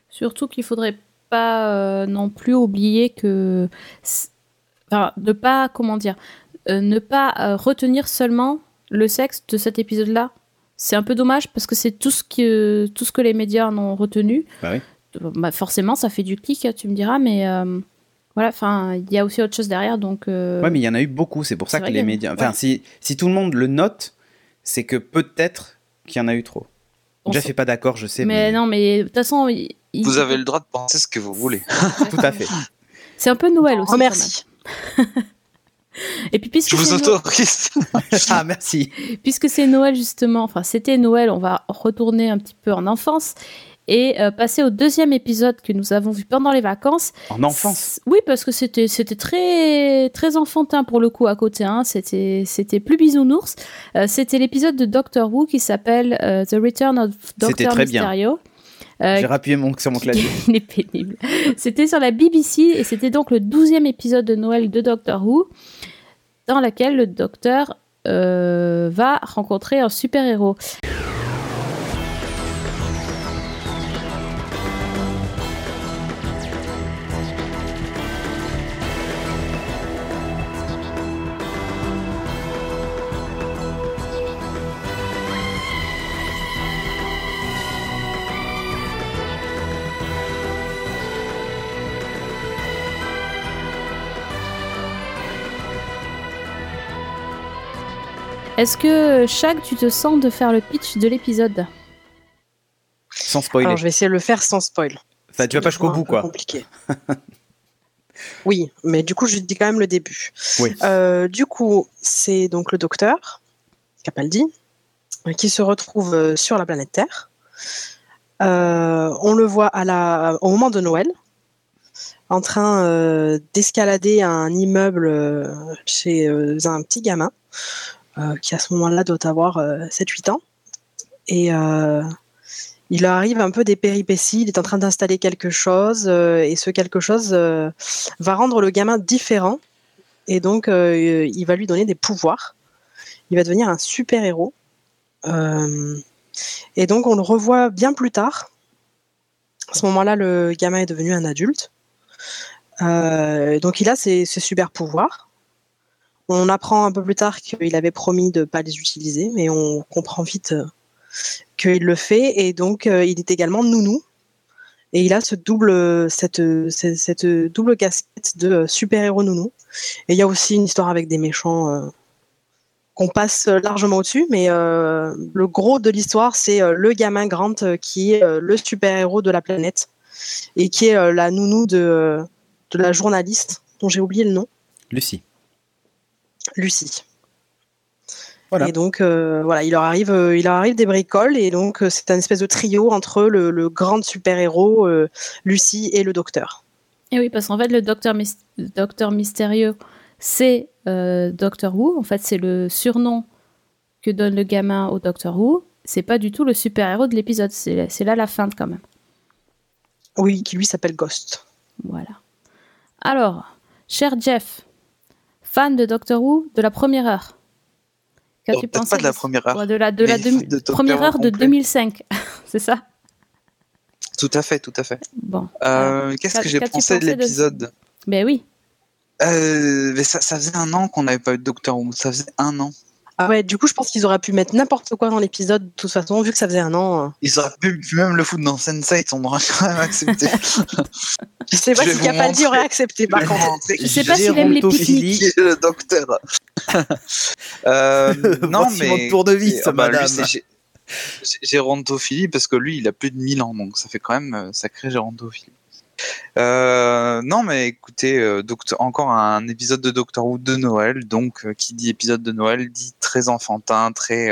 Surtout qu'il faudrait pas euh, non plus oublier que. Enfin, ne pas, comment dire, ne pas retenir seulement le sexe de cet épisode-là. C'est un peu dommage parce que c'est tout ce que tout ce que les médias en ont retenu. Bah oui. Bah, forcément, ça fait du clic, tu me diras, mais voilà. Enfin, il y a aussi autre chose derrière, donc. euh, Ouais, mais il y en a eu beaucoup, c'est pour ça que les médias. Enfin, ouais. si, si tout le monde le note, c'est que peut-être qu'il y en a eu trop. on Jeff sait- est pas d'accord, je sais, mais mais, non, mais de toute façon, il- Vous avez le droit de penser ce que vous voulez. tout à fait. c'est un peu Noël aussi. Oh, merci. Et puis puisque Je vous autorise. ah, merci. puisque c'est Noël justement, enfin c'était Noël, on va retourner un petit peu en enfance et euh, passer au deuxième épisode que nous avons vu pendant les vacances. En enfance. Oui, parce que c'était c'était très très enfantin pour le coup à côté. Hein. C'était c'était plus bisounours. Euh, c'était l'épisode de Doctor Who qui s'appelle euh, The Return of Doctor très bien. Mysterio. Euh, J'ai rappuyé mon, sur mon clavier. il est pénible. C'était sur la BBC et c'était donc le douzième épisode de Noël de Doctor Who, dans lequel le docteur euh, va rencontrer un super-héros. Est-ce que, Shag, tu te sens de faire le pitch de l'épisode? Sans spoiler. Alors, je vais essayer de le faire sans spoil. Enfin, tu vas pas jusqu'au bout, quoi. compliqué. oui, mais du coup, je dis quand même le début. Oui. Euh, du coup, c'est donc le docteur, Capaldi, qui se retrouve euh, sur la planète Terre. Euh, on le voit à la, au moment de Noël, en train euh, d'escalader un immeuble chez euh, un petit gamin, qui à ce moment-là doit avoir euh, 7-8 ans. Et euh, il arrive un peu des péripéties, il est en train d'installer quelque chose, euh, et ce quelque chose euh, va rendre le gamin différent, et donc euh, il va lui donner des pouvoirs. Il va devenir un super-héros. Euh, et donc on le revoit bien plus tard. À ce moment-là, le gamin est devenu un adulte. Euh, donc il a ses, ses super pouvoirs. On apprend un peu plus tard qu'il avait promis de ne pas les utiliser, mais on comprend vite euh, qu'il le fait. Et donc euh, il est également nounou. Et il a ce double, cette, cette, double casquette de super-héros nounou. Et il y a aussi une histoire avec des méchants euh, qu'on passe largement au-dessus, mais le gros de l'histoire, c'est le gamin Grant qui est le super-héros de la planète et qui est la nounou de, de la journaliste dont j'ai oublié le nom, Lucie. Lucie. Voilà. Et donc euh, voilà, il leur arrive, euh, il leur arrive des bricoles et donc euh, c'est un espèce de trio entre le, le grand super-héros, euh, Lucie et le docteur. Et oui, parce qu'en fait, le docteur, mystérieux, c'est euh, Doctor Who. En fait, c'est le surnom que donne le gamin au Doctor Who. C'est pas du tout le super-héros de l'épisode. C'est c'est là la fin quand même. Oui, qui lui s'appelle Ghost. Voilà. Alors, cher Jeff, fan de Doctor Who de la première heure. Qu'as-tu pensé pas de la première heure, de la, de la de première heure de complet. 2005. c'est ça? Tout à fait, tout à fait. Bon. Euh, Qu'est-ce que j'ai qu'as-tu pensé de pensé de- l'épisode? Ben oui. Euh, mais ça, ça faisait un an qu'on n'avait pas eu de Doctor Who. Ça faisait un an. Ah ouais, du coup, je pense qu'ils auraient pu mettre n'importe quoi dans l'épisode, de toute façon, vu que ça faisait un an. euh. Ils auraient pu, pu même le foutre dans Sense8, on aurait quand même accepté. Je sais pas Je si Capaldi aurait accepté, par contre. montrer Je sais pas s'il aime les Gérontophilie. qui est le docteur. Euh, non, mais. mon tournevis, Ah bah, lui, madame. gé- gérontophilie parce que lui, il a plus de 1000 ans, donc ça fait quand même euh, sacré gérontophilie. Euh, non, mais écoutez, euh, encore un épisode de Doctor Who de Noël. Donc, euh, qui dit épisode de Noël dit très enfantin, très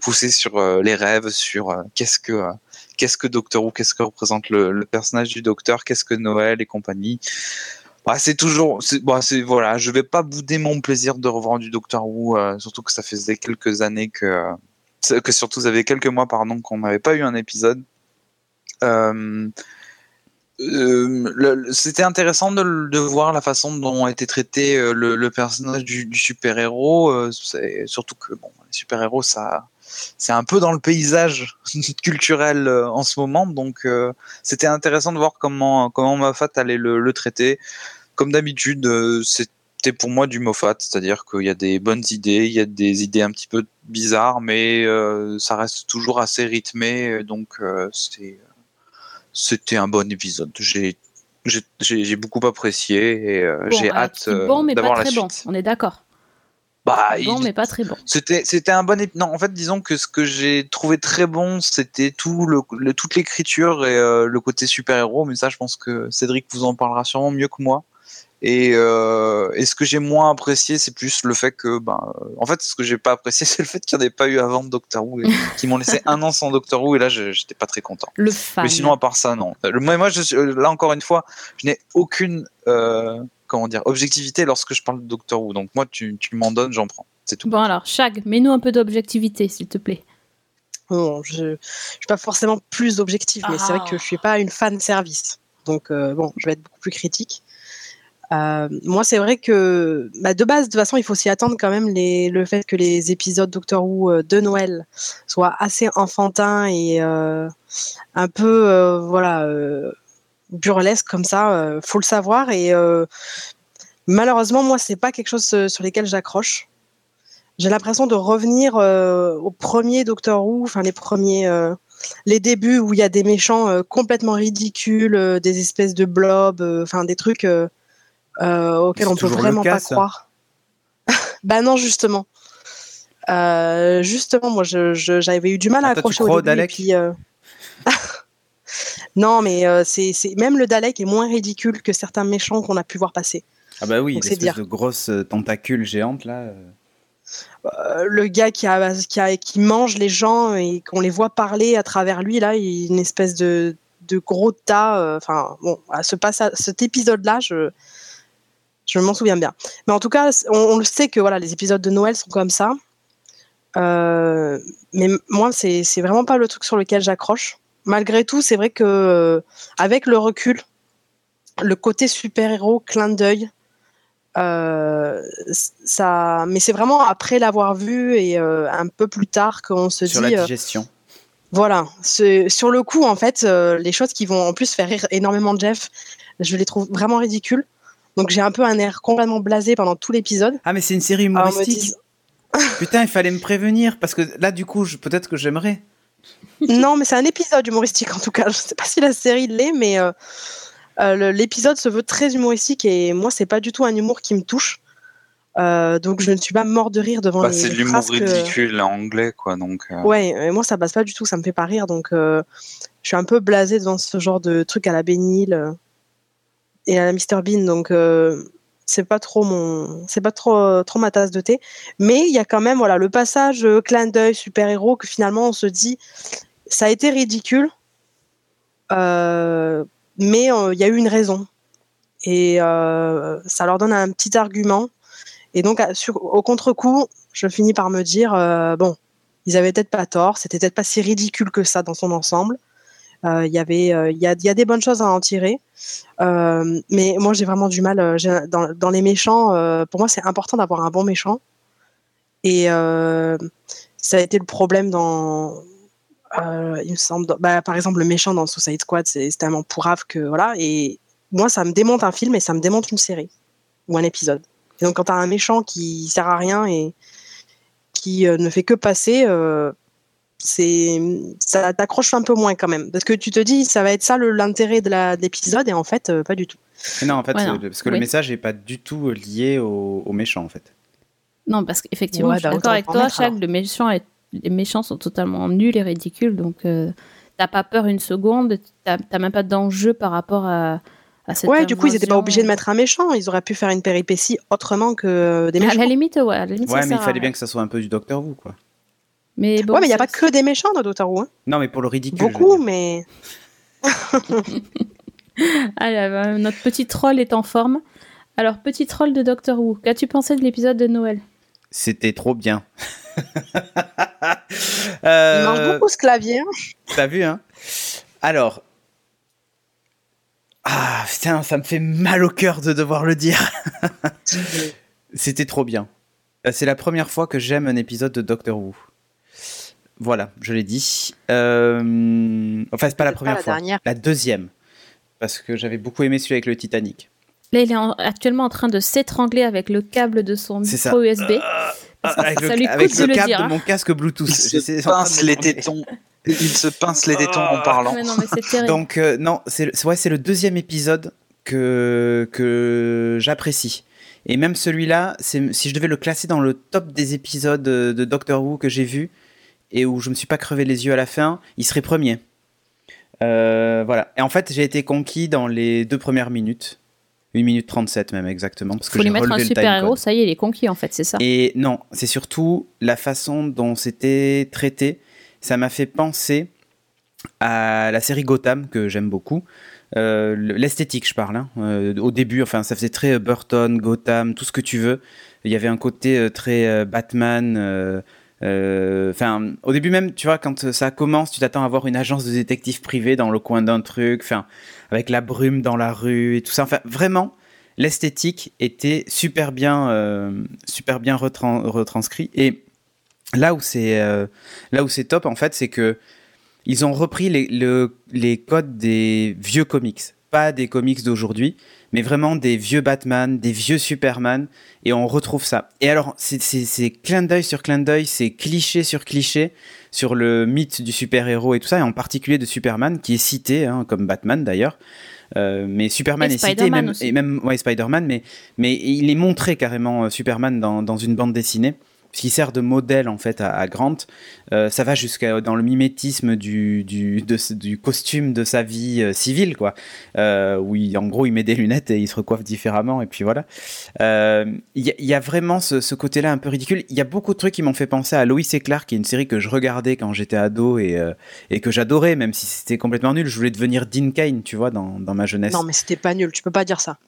poussé sur les rêves, sur qu'est-ce que qu'est-ce que Doctor Who, qu'est-ce que représente le, personnage du Docteur, qu'est-ce que Noël et compagnie. Bah, c'est toujours, c'est, bah, voilà, je vais pas bouder mon plaisir de revoir du Doctor Who, surtout que ça faisait quelques années que, que surtout ça faisait quelques mois pardon qu'on n'avait pas eu un épisode. Euh, euh, c'était intéressant de, voir la façon dont été traité euh, le, le personnage du, super-héros, euh, surtout que bon, les super-héros, ça, c'est un peu dans le paysage culturel euh, en ce moment, donc c'était intéressant de voir comment comment Moffat allait le, le traiter. Comme d'habitude, c'était pour moi du Moffat, c'est-à-dire qu'il y a des bonnes idées, il y a des idées un petit peu bizarres, mais ça reste toujours assez rythmé, donc c'est c'était un bon épisode. J'ai beaucoup apprécié et euh, Bon, j'ai hâte euh, bon, mais pas d'avoir la très bon. suite. On est d'accord. Bah, Bon, il- mais pas très bon. c'était c'était un bon épisode. Non, en fait, disons que ce que j'ai trouvé très bon, c'était tout le, le- toute l'écriture et euh, le côté super héros. Mais ça, je pense que Cédric vous en parlera sûrement mieux que moi. Et, euh, et ce que j'ai moins apprécié, c'est plus le fait que, ben, euh, en fait, ce que j'ai pas apprécié, c'est le fait qu'il n'y en ait pas eu avant de Doctor Who, et qu'ils m'ont laissé un an sans Doctor Who, et là, j'étais pas très content. Le fan. Mais sinon, à part ça, non. Le- Moi, moi je suis- là encore une fois, je n'ai aucune euh, comment dire objectivité lorsque je parle de Doctor Who. Donc moi, tu, tu m'en donnes, j'en prends. C'est tout. Bon alors, Chag, mets-nous un peu d'objectivité, s'il te plaît. Bon, je ne suis pas forcément plus objective, mais c'est vrai Ah. que je suis pas une fan service. Donc, euh, bon, je vais être beaucoup plus critique. Euh, moi, c'est vrai que bah, de base, de toute façon, il faut s'y attendre quand même le fait que les épisodes Doctor Who euh, de Noël soient assez enfantins et euh, un peu, voilà, burlesques comme ça. faut le savoir. Et malheureusement, moi, c'est pas quelque chose sur lesquels j'accroche. J'ai l'impression de revenir au premier Doctor Who, enfin les premiers, les débuts où il y a des méchants complètement ridicules, des espèces de blobs, enfin des trucs euh, C'est on peut vraiment cas, pas ça. croire. bah non, justement. Euh, justement, moi, je- je- j'avais eu du mal à Ah, accrocher au début. et Dalek puis, euh, non, mais euh, c'est c'est- même le Dalek est moins ridicule que certains méchants qu'on a pu voir passer. Ah bah oui, c'est dire. de grosse euh, tentacule géante là. le gars qui, a, qui, a- qui mange les gens et qu'on les voit parler à travers lui, là, il une espèce de, de gros tas. Enfin, bon, à ce cet épisode-là, je, je m'en souviens bien. Mais en tout cas, on, on le sait que voilà, les épisodes de Noël sont comme ça. Euh, mais moi, c'est vraiment pas le truc sur lequel j'accroche. Malgré tout, c'est vrai que euh, avec le recul, le côté super-héros, clin d'œil, euh, ça, mais c'est vraiment après l'avoir vu et euh, un peu plus tard qu'on se sur dit, la euh, digestion. voilà, sur le coup, en fait, les choses qui vont en plus faire rire énormément Jeff, je les trouve vraiment ridicules. Donc j'ai un peu un air complètement blasé pendant tout l'épisode. Ah mais c'est une série humoristique. Putain, il fallait me prévenir parce que là du coup, je- peut-être que j'aimerais. non, mais c'est un épisode humoristique en tout cas. Je sais pas si la série l'est, mais euh, euh, le- l'épisode se veut très humoristique et moi, c'est pas du tout un humour qui me touche. Euh, donc je ne suis pas mort de rire devant Bah, les c'est de l'humour que- ridicule en anglais, quoi. Donc, euh, Ouais, et moi ça passe pas du tout, ça me fait pas rire, donc euh, je suis un peu blasée devant ce genre de truc à la euh, et à la Mr Bean, donc euh, c'est pas trop mon, c'est pas trop trop ma tasse de thé. Mais il y a quand même voilà le passage euh, clin d'œil super héros que finalement on se dit ça a été ridicule, euh, mais il y a eu une raison et ça leur donne un petit argument. Et donc au contre-coup, je finis par me dire bon ils avaient peut-être pas tort, c'était peut-être pas si ridicule que ça dans son ensemble. Euh, Il y avait, euh, il y, a, y a des bonnes choses à en tirer, Euh, mais moi j'ai vraiment du mal euh, dans, dans les méchants. euh, pour moi, c'est important d'avoir un bon méchant, et euh, ça a été le problème dans, euh, il me semble, bah, par exemple le méchant dans Suicide Squad, c'est tellement pourrave que voilà. Et moi, ça me démonte un film et ça me démonte une série ou un épisode. Donc quand t'as un méchant qui sert à rien et qui euh, ne fait que passer, euh, c'est ça t'accroche un peu moins quand même. Parce que tu te dis, ça va être ça l'intérêt de l'épisode, et en fait, euh, pas du tout. Non, en fait, non. parce que Oui. le message n'est pas du tout lié au, au méchant, en fait. Non, parce qu'effectivement, Ouais, je suis bah, d'accord avec toi, mettre, Chag, alors. le méchant est- les méchants sont totalement nuls et ridicules, donc euh, t'as pas peur une seconde, t'as même pas d'enjeu par rapport à, à Ouais, du coup, ils n'étaient pas obligés de mettre un méchant. Ils auraient pu faire une péripétie autrement que euh, des À méchants. la limite, ouais, à la limite, ça Ouais, mais il sert à fallait bien que ça soit un peu du Docteur Who, quoi. Mais bon, ouais, mais il n'y a pas que des méchants dans Doctor Who. hein. Non, mais pour le ridicule. Beaucoup, mais Allez, euh, notre petit troll est en forme. Alors, petit troll de Doctor Who, qu'as-tu pensé de l'épisode de Noël? C'était trop bien. il euh, mange beaucoup ce clavier. hein. T'as vu, hein Alors. Ah, putain, ça me fait mal au cœur de devoir le dire. C'était trop bien. Euh, C'est la première fois que j'aime un épisode de Doctor Who. Voilà, je l'ai dit. Euh, Enfin, c'est pas la pas première la fois. dernière. La deuxième. Parce que j'avais beaucoup aimé celui avec le Titanic. Là, il est en- actuellement en train de s'étrangler avec le câble de son micro USB. Parce que avec ça le, lui coûte avec de le le câble dire. de hein. mon casque Bluetooth. Il se pince les tétons. Il se pince les tétons en parlant. Mais non, mais c'est terrible. Donc euh, non, c'est ouais, c'est le deuxième épisode que que j'apprécie. Et même celui-là, c'est- si je devais le classer dans le top des épisodes euh, de Doctor Who que j'ai vu et où je me suis pas crevé les yeux à la fin, il serait premier. Euh, voilà. Et en fait, j'ai été conquis dans les deux premières minutes. 1 minute 37 même exactement. Parce que Faut lui mettre un relevé le super héros, timecode. ça y est, il est conquis en fait, c'est ça. Et non, c'est surtout la façon dont c'était traité. Ça m'a fait penser à la série Gotham, que j'aime beaucoup. Euh, le- L'esthétique, je parle. hein. Euh, au début, enfin, ça faisait très Burton, Gotham, tout ce que tu veux. Il y avait un côté très Batman. Euh, Enfin, au début même, tu vois, quand ça commence, tu t'attends à voir une agence de détectives privés dans le coin d'un truc, enfin, avec la brume dans la rue et tout ça. Enfin, vraiment, l'esthétique était super bien, euh, super bien retran- retranscrit. Et là où c'est, euh, là où c'est top en fait, c'est que ils ont repris les, le- les codes des vieux comics, pas des comics d'aujourd'hui, mais vraiment des vieux Batman, des vieux Superman, et on retrouve ça. Et alors, c'est- clin d'œil sur clin d'œil, c'est cliché sur cliché sur le mythe du super-héros et tout ça, et en particulier de Superman, qui est cité, hein, comme Batman d'ailleurs. Euh, mais Superman Et est cité, et Spider-Man même, et même ouais, Spider-Man, mais, mais il est montré carrément euh, Superman dans, dans une bande dessinée, puisqu'il sert de modèle en fait à, à Grant. Euh, ça va jusqu'à dans le mimétisme du, du, de ce- du costume de sa vie euh, civile, quoi. Euh, où il- en gros il met des lunettes et il se recoiffe différemment, et puis voilà. Euh, Il y, a- il y a vraiment ce, ce côté-là un peu ridicule. Il y a beaucoup de trucs qui m'ont fait penser à Lois et Clark, qui est une série que je regardais quand j'étais ado et, et que j'adorais, même si c'était complètement nul. Je voulais devenir Dean Kane, tu vois, dans, dans ma jeunesse. Non, mais c'était pas nul. Tu peux pas dire ça.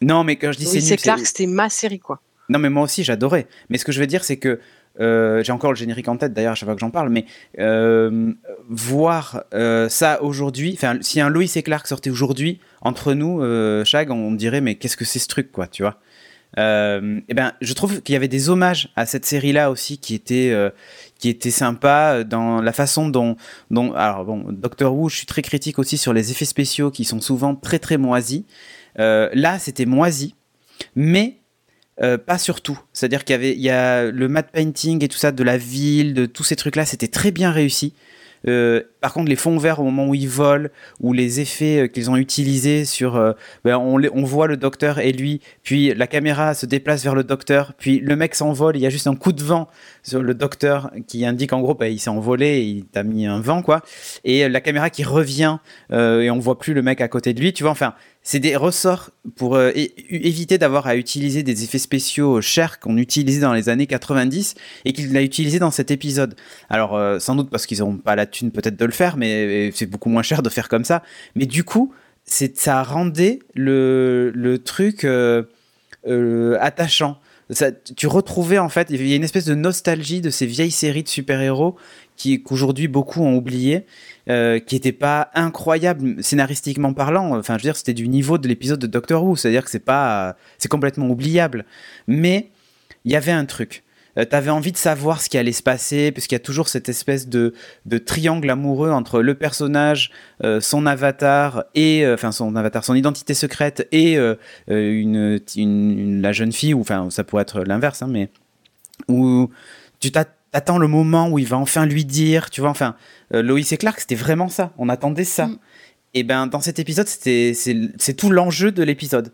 Non, mais quand je dis c'est nul, c'est- que c'était ma série, quoi. Non, mais moi aussi, j'adorais. Mais ce que je veux dire, c'est que euh, j'ai encore le générique en tête, d'ailleurs, à chaque fois que j'en parle, mais euh, voir euh, ça aujourd'hui, enfin, si un Lois et Clark sortait aujourd'hui, entre nous, Chag, on dirait, mais qu'est-ce que c'est ce truc, quoi, tu vois? Euh, eh ben, je trouve qu'il y avait des hommages à cette série-là aussi qui étaient, qui sympas dans la façon dont, dont, alors bon, Doctor Who, je suis très critique aussi sur les effets spéciaux qui sont souvent très très moisis. Là, c'était moisi, mais euh, pas surtout. C'est-à-dire qu'il y avait il y a le matte painting et tout ça de la ville, de tous ces trucs-là, c'était très bien réussi. Euh, par contre, les fonds verts au moment où ils volent, ou les effets euh, qu'ils ont utilisés sur, ben, on, voit le docteur et lui, puis la caméra se déplace vers le docteur, puis le mec s'envole, il y a juste un coup de vent sur le docteur qui indique en gros, ben, il s'est envolé, il t'a mis un vent quoi, et la caméra qui revient et on voit plus le mec à côté de lui, tu vois. Enfin, c'est des ressorts pour euh, éviter d'avoir à utiliser des effets spéciaux chers qu'on utilisait dans les années 90 et qu'il l'a utilisé dans cet épisode. Alors, euh, sans doute parce qu'ils n'ont pas la thune peut-être de le faire, mais c'est beaucoup moins cher de faire comme ça. Mais du coup, ça rendait le, truc euh, euh, attachant. Tu retrouvais en fait, il y a une espèce de nostalgie de ces vieilles séries de super-héros qu'aujourd'hui beaucoup ont oublié, euh, qui n'étaient pas incroyables scénaristiquement parlant. Enfin, je veux dire, c'était du niveau de l'épisode de Doctor Who, c'est-à-dire que c'est pas, c'est complètement oubliable. Mais il y avait un truc. Euh, T'avais envie de savoir ce qui allait se passer, puisqu'il y a toujours cette espèce de, triangle amoureux entre le personnage, euh, son avatar et euh, enfin son avatar, son identité secrète et la jeune fille, ou enfin ça pourrait être l'inverse, hein, mais où tu t'as t'attends le moment où il va enfin lui dire, tu vois, enfin, euh, Lois et Clark, c'était vraiment ça. On attendait ça. Mm. Et ben, dans cet épisode, c'était, c'est tout l'enjeu de l'épisode.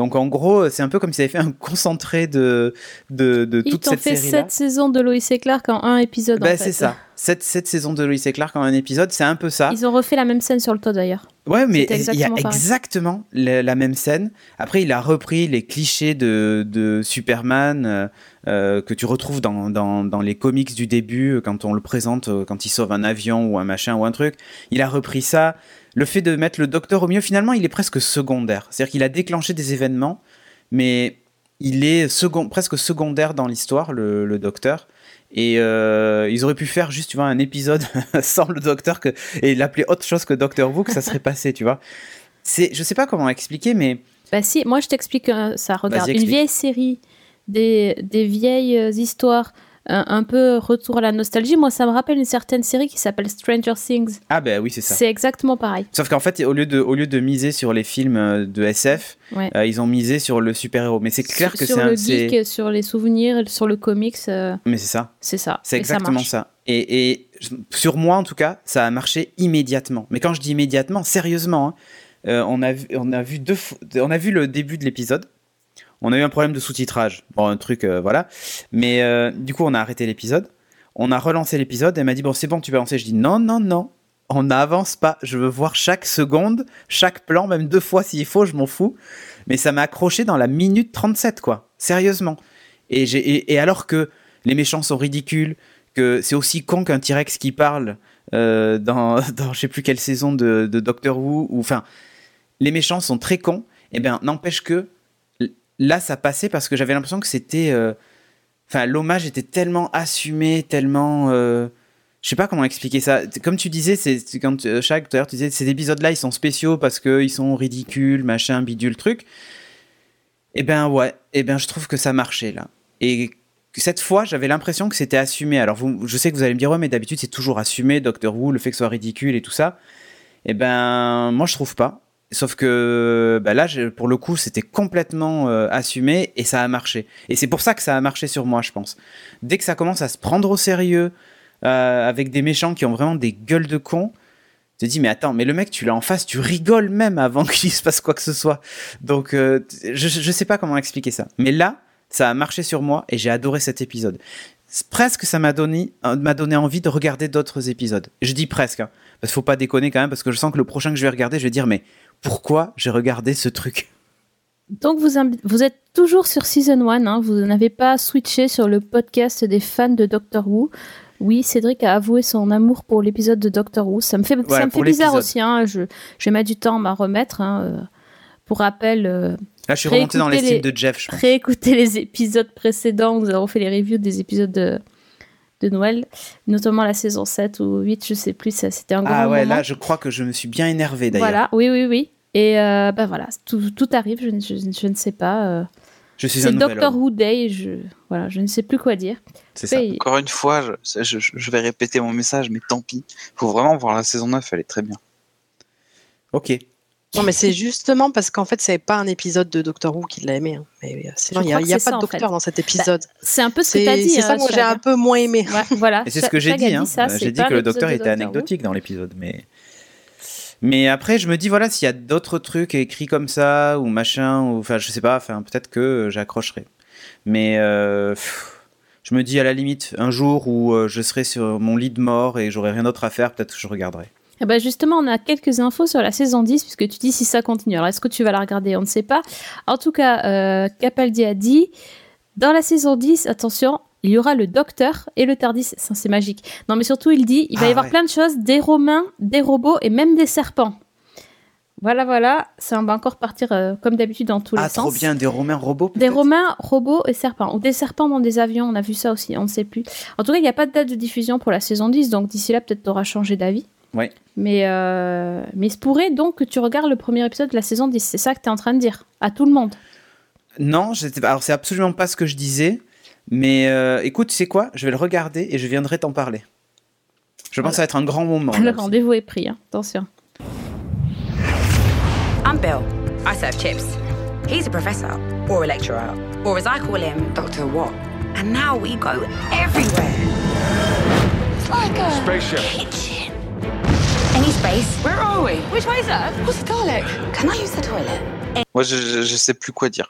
Donc, en gros, c'est un peu comme s'ils avaient fait un concentré de, de, de Ils toute cette fait série-là. sept saisons de Lois et Clark en un épisode. en fait. c'est ça. Cette, cette saison de Lois et Clark en un épisode, c'est un peu ça. Ils ont refait la même scène sur le toit d'ailleurs. Ouais, mais il y a exactement pareil. exactement la, la même scène. Après, il a repris les clichés de, de Superman euh, euh, que tu retrouves dans, dans, dans les comics du début, euh, quand on le présente, quand il sauve un avion ou un machin ou un truc. Il a repris ça. Le fait de mettre le docteur au milieu, finalement, il est presque secondaire. C'est-à-dire qu'il a déclenché des événements, mais il est second, presque secondaire dans l'histoire, le, le docteur. Et euh, ils auraient pu faire juste, tu vois, un épisode sans le docteur que, et l'appeler autre chose que Doctor Who, que ça serait passé, tu vois. C'est, je sais pas comment expliquer, mais Bah si, moi je t'explique euh, ça. Regarde, une vieille série, des, des vieilles euh, histoires, un, un peu retour à la nostalgie. Moi, ça me rappelle une certaine série qui s'appelle Stranger Things. ah ben oui, c'est ça. C'est exactement pareil. Sauf qu'en fait, au lieu de, au lieu de miser sur les films euh, de SF, Ouais. euh, ils ont misé sur le super héros. Mais c'est clair sur, que sur c'est, un- le geek, sur les souvenirs, sur le comics, euh, mais c'est ça. c'est ça. C'est ça exactement ça. Et, sur moi, en tout cas, ça a marché immédiatement. Mais quand je dis immédiatement, sérieusement, hein, euh, on, a vu, on, a vu deux, on a vu le début de l'épisode. On a eu un problème de sous-titrage. Bon, un truc, euh, voilà. Mais euh, du coup, on a arrêté l'épisode. On a relancé l'épisode. Elle m'a dit Bon, c'est bon, tu peux lancer. Je dis Non, non, non. On n'avance pas. Je veux voir chaque seconde, chaque plan, même deux fois s'il faut, je m'en fous. Mais ça m'a accroché dans la minute 37, quoi. Sérieusement. Et, alors que les méchants sont ridicules, que c'est aussi con qu'un T-Rex qui parle euh, dans, dans je sais plus quelle saison de, de Doctor Who, ou enfin, les méchants sont très cons, et bien n'empêche que là ça passait parce que j'avais l'impression que c'était. euh, Enfin, l'hommage était tellement assumé, tellement. euh, je sais pas comment expliquer ça. Comme tu disais, c'est quand euh, chaque tout à l'heure tu disais ces épisodes-là ils sont spéciaux parce qu'ils sont ridicules, machin, bidule, truc. Eh ben ouais, eh ben je trouve que ça marchait là. Et cette fois, j'avais l'impression que c'était assumé. Alors, vous, je sais que vous allez me dire, ouais, mais d'habitude, c'est toujours assumé, Doctor Who, le fait que ce soit ridicule et tout ça. Eh ben, moi, je trouve pas. Sauf que bah là, pour le coup, c'était complètement euh, assumé et ça a marché. Et c'est pour ça que ça a marché sur moi, je pense. Dès que ça commence à se prendre au sérieux, euh, avec des méchants qui ont vraiment des gueules de cons, tu te dis, mais attends, mais le mec, tu l'as en face, tu rigoles même avant qu'il se passe quoi que ce soit. Donc, euh, je, je sais pas comment expliquer ça. Mais là, ça a marché sur moi et j'ai adoré cet épisode. Presque, ça m'a donné, donné envie de regarder d'autres épisodes. Je dis presque, hein, parce qu'il faut pas déconner quand même, parce que je sens que le prochain que je vais regarder, je vais dire, mais pourquoi j'ai regardé ce truc Donc vous, êtes toujours sur Season 1, hein, vous n'avez pas switché sur le podcast des fans de Doctor Who. Oui, Cédric a avoué son amour pour l'épisode de Doctor Who. Ça me fait, ça me pour fait bizarre aussi. Hein, je, je vais mettre du temps à m'en remettre. hein, pour rappel, euh, Là, je suis remonté dans l'estime les- de Jeff, je pense. réécoutez les épisodes précédents. Nous avons fait les reviews des épisodes de, de Noël, notamment la saison 7 ou 8, je sais plus. ça, C'était un grand Ah ouais, moment. là, je crois que je me suis bien énervé d'ailleurs. Voilà, oui, oui, oui. Et euh, bah voilà, tout, tout arrive, je, ne- je, je ne sais pas. euh, Je suis c'est un nouvel Doctor. Who Day, je, voilà, je ne sais plus quoi dire. C'est ça. Encore une fois, je, je- je vais répéter mon message, mais tant pis. Faut vraiment voir la saison 9, elle est très bien. Ok. Non, mais c'est justement parce qu'en fait, c'est pas un épisode de Doctor Who qui l'a aimé. hein. Mais euh, sinon, il n'y a, y a pas ça, de en docteur fait. dans cet épisode. C'est un peu ce que c'est tu as dit. c'est ça que moi, j'ai un peu moins aimé. Ouais, voilà. Et c'est ce que j'ai dit. hein. Euh, J'ai dit que le docteur était anecdotique dans l'épisode, mais. Mais après, je me dis, voilà, s'il y a d'autres trucs écrits comme ça, ou machin, ou enfin, je sais pas, enfin, peut-être que euh, j'accrocherai. Mais euh, pff, je me dis, à la limite, un jour où euh, je serai sur mon lit de mort et j'aurai rien d'autre à faire, peut-être que je regarderai. Eh ben justement, on a quelques infos sur la saison 10, puisque tu dis si ça continue. Alors, est-ce que tu vas la regarder? On ne sait pas. En tout cas, euh, Capaldi a dit, dans la saison 10, attention, il y aura le docteur et le Tardis. Ça, c'est magique. Non, mais surtout, il dit, il va Ah y avoir ouais. plein de choses, des romains, des robots et même des serpents. Voilà, voilà. Ça va encore partir euh, comme d'habitude dans tous Ah, les sens. trop bien, des Romains robots Des romains, robots et serpents. Ou des serpents dans des avions, on a vu ça aussi, on ne sait plus. En tout cas, il n'y a pas de date de diffusion pour la saison 10, donc d'ici là, peut-être tu auras changé d'avis. Ouais. Mais, euh, mais il se pourrait donc que tu regardes le premier épisode de la saison 10. C'est ça que tu es en train de dire à tout le monde? Non, alors c'est absolument pas ce que je disais. Mais euh, écoute, tu sais quoi? Je vais le regarder et je viendrai t'en parler. Je pense que ça va être un grand moment. le rendez-vous est pris, hein. attention. I'm Bill. I serve chips. He's a professor, or a lecturer, or as I call him, Doctor What. And now we go everywhere. like a Spaceship. kitchen. Space? Where are we? Which way is that? What's a Dalek? Can I use the toilet? Moi, je, je, je sais plus quoi dire.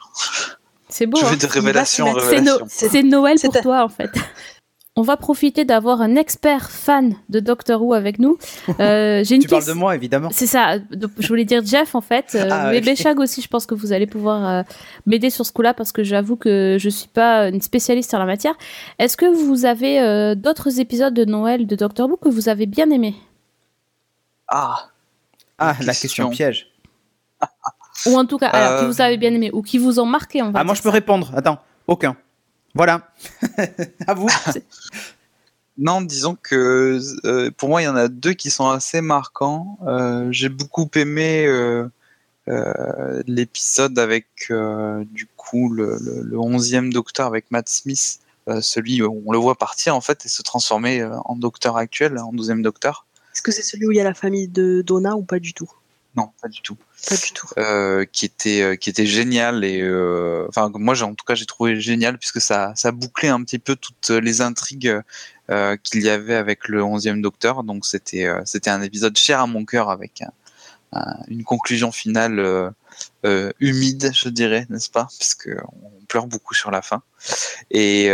C'est beau. je hein. vais de révélation en mettre- C'est. No- Noël pour toi en fait. On va profiter d'avoir un expert fan de Doctor Who avec nous. Euh, une Tu parles de moi, évidemment. C'est ça. Je voulais dire Jeff en fait, euh, Ah, mais ok. Béchag aussi. Je pense que vous allez pouvoir euh, m'aider sur ce coup-là parce que j'avoue que je suis pas une spécialiste en la matière. Est-ce que vous avez euh, d'autres épisodes de Noël de Doctor Who que vous avez bien aimés? Ah, Ah, la question. question piège. ou en tout cas alors, qui Euh, vous avez bien aimé ou qui vous ont marqué on va Ah, moi, je peux ça. répondre. Attends, aucun. Voilà. à vous. Non, disons que euh, pour moi, il y en a deux qui sont assez marquants. Euh, J'ai beaucoup aimé euh, euh, l'épisode avec euh, du coup le, le, le 11e docteur avec Matt Smith, euh, celui où on le voit partir en fait et se transformer euh, en docteur actuel, en 12e docteur. Est-ce que c'est celui où il y a la famille de Donna ou pas du tout? Non, pas du tout. Pas du tout. Euh, qui était euh, qui était génial et euh, enfin moi en tout cas j'ai trouvé génial puisque ça ça bouclait un petit peu toutes les intrigues euh, qu'il y avait avec le 11e docteur donc c'était c'était un épisode cher à mon cœur avec un- un- une conclusion finale humide je dirais n'est-ce pas? Puisque on pleure beaucoup sur la fin et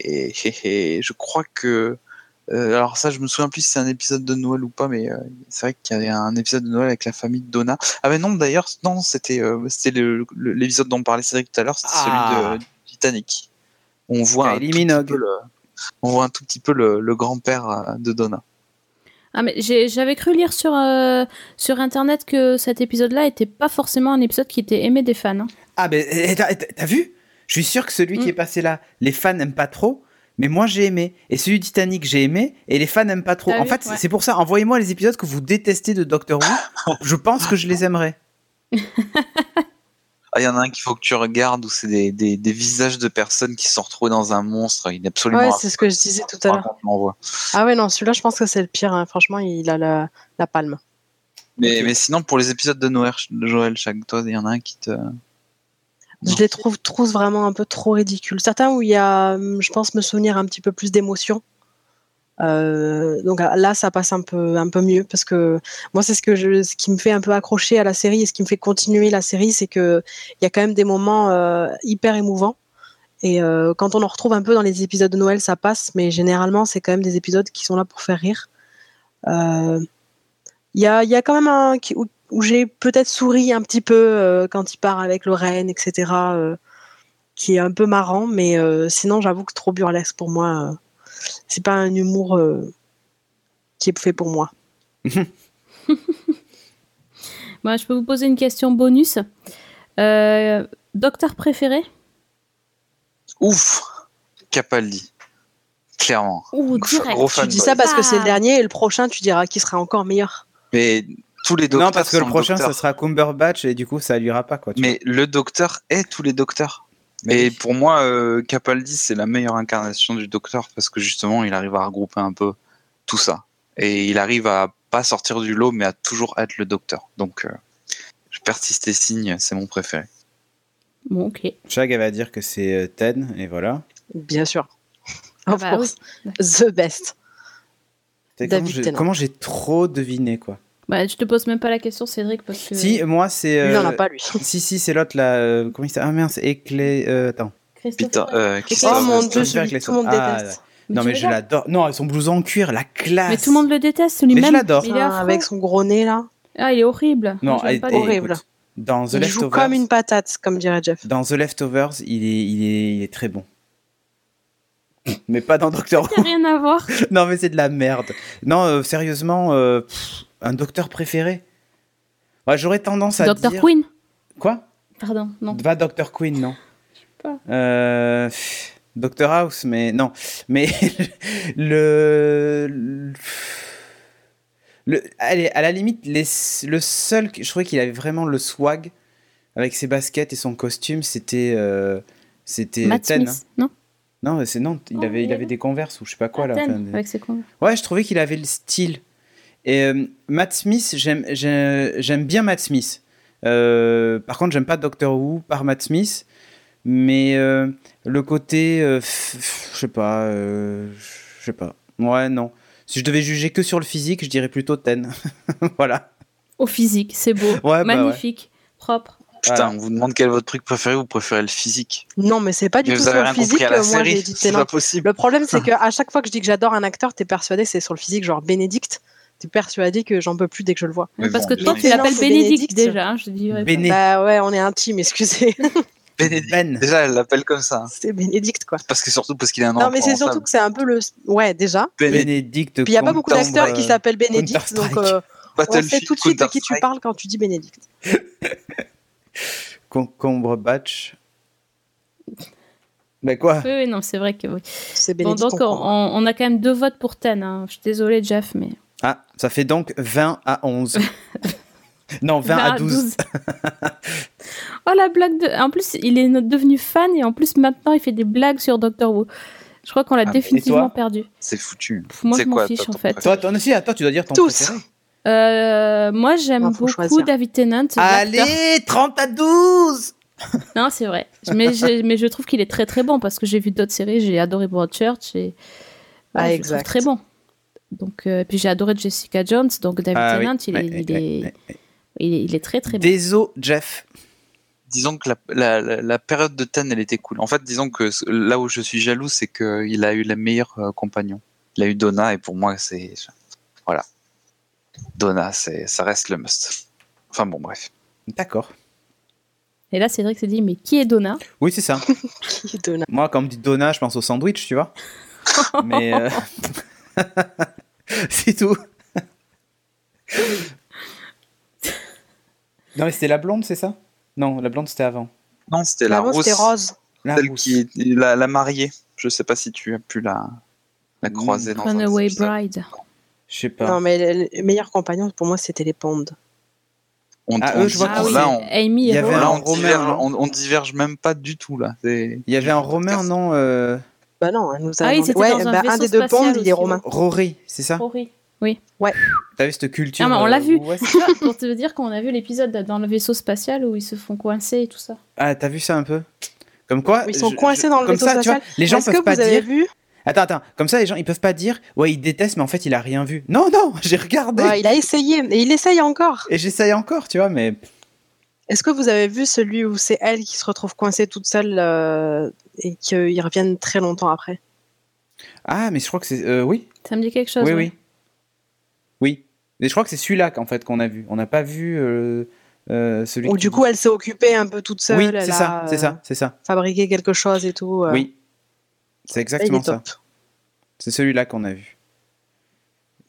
et, et- et je crois que euh, alors ça, je me souviens plus si c'est un épisode de Noël ou pas, mais euh, c'est vrai qu'il y avait un épisode de Noël avec la famille de Donna. Ah mais non, d'ailleurs, non, c'était euh, c'était l'épisode dont parlait Cédric tout à l'heure, c'était Ah. celui de Titanic. On voit, un tout petit peu le, on voit un tout petit peu le, le grand-père de Donna. Ah mais j'avais cru lire sur euh, sur internet que cet épisode-là était pas forcément un épisode qui était aimé des fans. hein. Ah, ben, eh, t'as t'as- t'as vu? Je suis sûr que celui qui Mm. est passé là, les fans n'aiment pas trop, mais moi j'ai aimé. Et celui de Titanic, j'ai aimé, et les fans n'aiment pas trop. T'as En vu fait, Ouais. c'est pour ça, envoyez-moi les épisodes que vous détestez de Doctor Who. je pense que je les aimerais. Ah, il y en a un qu'il faut que tu regardes où c'est des, des, des visages de personnes qui se sont retrouvés dans un monstre. Il est absolument. Ouais, c'est ce que je disais tout à l'heure. Ah ouais, non, celui-là, je pense que c'est le pire. hein. Franchement, il a la, la palme. Mais, mais sinon, pour les épisodes de Noël, de Joël, chaque toi, il y en a un qui te. Je les trouve tous vraiment un peu trop ridicules. Certains où il y a, hum, je pense, me souvenir un petit peu plus d'émotion. Euh, donc là, ça passe un peu, un peu mieux parce que moi, c'est ce que je, ce qui me fait un peu accrocher à la série et ce qui me fait continuer la série, c'est que il y a quand même des moments euh, hyper émouvants. Et euh, quand on en retrouve un peu dans les épisodes de Noël, ça passe, mais généralement, c'est quand même des épisodes qui sont là pour faire rire. Il y, a, y a quand même un où, j'ai peut-être souri un petit peu euh, quand il part avec Lorraine, etc., euh, qui est un peu marrant, mais euh, sinon, j'avoue que trop burlesque pour moi. euh, c'est pas un humour euh, qui est fait pour moi. Moi, je peux vous poser une question bonus. Euh, docteur préféré? Ouf Capaldi. Clairement. Ou Gros- direct gros Tu dis ça parce que c'est le Ah. dernier et le prochain, tu diras qui sera encore meilleur. Mais tous les docteurs. non, parce que le prochain, docteurs. ça sera Cumberbatch, et du coup, ça lui ira pas, quoi. tu Mais le docteur est tous les docteurs. Mais Et oui. pour moi, euh, Capaldi, c'est la meilleure incarnation du docteur parce que justement, il arrive à regrouper un peu tout ça. Et il arrive à pas sortir du lot, mais à toujours être le docteur. Donc, euh, je persiste et signe, c'est mon préféré. Bon, ok. Chag, elle va dire que c'est euh, Ted, et voilà. Bien sûr. Ah Of bah course. The best. Comment j'ai trop deviné, quoi. Bah, je te pose même pas la question, Cédric, parce que. Si, moi, c'est. Lui, il en a euh, pas, lui. Si, si, c'est l'autre, là. euh, comment il s'appelle Ah merde, c'est Éclé. euh, attends. Christophe- Peter, euh, Oh Christophe mon dieu, celui que tout le monde Ah, déteste. Non, mais je l'adore. Non, son blouson en cuir, la classe. Mais tout le monde le déteste, celui-même. Mais je l'adore. Il est Ah, avec son gros nez, là. Ah, il est horrible. Non, tout. horrible. écoute, Dans The Il joue comme une patate, comme dirait Jeff. Dans The Leftovers, il est, il est, il est très bon. Mais pas dans Doctor Il n'y a Who. rien à voir. non, mais c'est de la merde. Non, euh, sérieusement, euh, pff, un docteur préféré Ouais, J'aurais tendance à Docteur dire... Queen. Quoi? Pardon, non. Pas Doctor Queen, non. pas. Euh, Doctor House, mais non. Mais le... le- le- allez, à la limite, les- le seul... Je trouvais qu'il avait vraiment le swag avec ses baskets et son costume, c'était... euh, c'était Ten, non hein. Non, mais c'est non, il Oh, avait, il avait des converses ou je sais pas quoi là. Ten, enfin, des- avec ses con- Ouais, je trouvais qu'il avait le style. Et euh, Matt Smith, j'aime, j'ai- j'aime bien Matt Smith. Euh, par contre, j'aime pas Doctor Who par Matt Smith. Mais euh, le côté, euh, je sais pas, euh, sais pas. Ouais, non. Si je devais juger que sur le physique, je dirais plutôt Ten. voilà. Au physique, c'est beau, Ouais, bah magnifique, propre. Putain, Voilà. on vous demande quel est votre truc préféré, vous préférez le physique. Non, mais c'est pas du Mais tout vous sur le physique à la moi série, j'ai dit pas possible. Le problème, c'est qu'à chaque fois que je dis que j'adore un acteur, t'es persuadé que c'est sur le physique, genre Bénédicte. T'es persuadé que j'en peux plus dès que je le vois. Mais Parce bon, que toi, mais tu l'appelles Bénédicte Bénédicte. déjà, hein, je dirais. Béné. Bah ouais, on est intime, excusez. Bénédicte. Ben. Déjà, elle l'appelle comme ça. c'est Bénédicte, quoi. Parce que surtout parce qu'il a un nom Non, mais c'est surtout que c'est un peu le. Ouais, déjà. Bénédicte. Puis il n'y a pas beaucoup Concombre, d'acteurs qui s'appellent Bénédicte, donc euh, on sait tout de suite de qui tu parles quand tu dis Bénédicte. Concombre Batch. Bah quoi Oui, oui, non, c'est vrai que oui. C'est Bon, Bénédicte. donc, on a quand même deux votes pour Ten. hein. Je suis désolée, Jeff, mais. Ah, ça fait donc 20 à 11. non, 20 à 12. oh, la blague de. En plus, il est devenu fan et en plus, maintenant, il fait des blagues sur Doctor Who. Je crois qu'on l'a Ah, définitivement perdu. C'est foutu. Pff, moi, je m'en fiche, toi, en fait. Toi, toi aussi, attends, tu dois dire ton Tous. préféré. Euh, moi, j'aime beaucoup choisir. David Tennant. Allez, 30 à 12 Non, c'est vrai. Mais, je- mais je trouve qu'il est très très bon parce que j'ai vu d'autres séries. J'ai adoré Broadchurch et Ah, Ouais, je le exact. trouve très bon. Donc, euh, puis j'ai adoré Jessica Jones. Donc David Ah oui, Tennant, il, est, ouais, il, ouais, est, ouais, ouais. il est- il est très très bon. Désolé, Jeff. Disons que la, la, la- la période de Ten, elle était cool. En fait, disons que là où je suis jaloux, c'est qu'il a eu les meilleurs euh, compagnons. Il a eu Donna, et pour moi, c'est. Voilà. Donna, c'est, ça reste le must. Enfin bon, bref. D'accord. Et là, Cédric s'est dit mais qui est Donna? Oui, c'est ça. Qui donne- Moi, quand on me dit Donna, je pense au sandwich, tu vois. Mais. euh, c'est tout. non, mais c'était la blonde, c'est ça? Non, la blonde, c'était avant. Non, c'était la Avant, rose. c'était Rose. La Celle rousse. qui la, la mariée. Je sais pas si tu as pu la, la croiser dans un des Runaway. Bride. Je sais pas. Non, mais les meilleurs compagnons, pour moi, c'était les Ponds. On, Ah, on eux, je vois Ah oui, là, on, Amy il y avait Rose. un là, on Romain, diverge, on, on diverge même pas du tout là. Il y avait un Romain, non euh, Bah non, elle nous a Ah oui, ouais, dans un bah, vaisseau des deux Ponds, il est romain. Rory, c'est ça? Rory. T'as vu cette culture Ah, mais on l'a euh, vu. ouest Tu vois, pour te dire qu'on a vu l'épisode dans le vaisseau spatial où ils se font coincer et tout ça. Ah, t'as vu ça un peu? Comme quoi Ils sont je- coincés je- dans le comme vaisseau ça, tu vois, spatial. les gens Est-ce peuvent que pas vous avez dire. vu? Attends, attends. Comme ça, les gens, ils peuvent pas dire. Ouais, il déteste, mais en fait, il a rien vu. Non, non, j'ai regardé. Ouais, Il a essayé, et il essaye encore. Et j'essaye encore, tu vois, mais Est-ce que vous avez vu celui où c'est elle qui se retrouve coincée toute seule euh, et qu'ils reviennent très longtemps après? Ah, mais je crois que c'est euh, oui, Ça me dit quelque chose. oui, ouais. oui, oui. Mais je crois que c'est celui-là qu'en fait qu'on a vu. On n'a pas vu euh, euh, celui. Ou du dit- coup, elle s'est occupée un peu toute seule. oui, c'est ça, c'est euh, ça, c'est ça. Fabriqué quelque chose et tout. euh, Oui, c'est il exactement est ça. top. C'est celui-là qu'on a vu.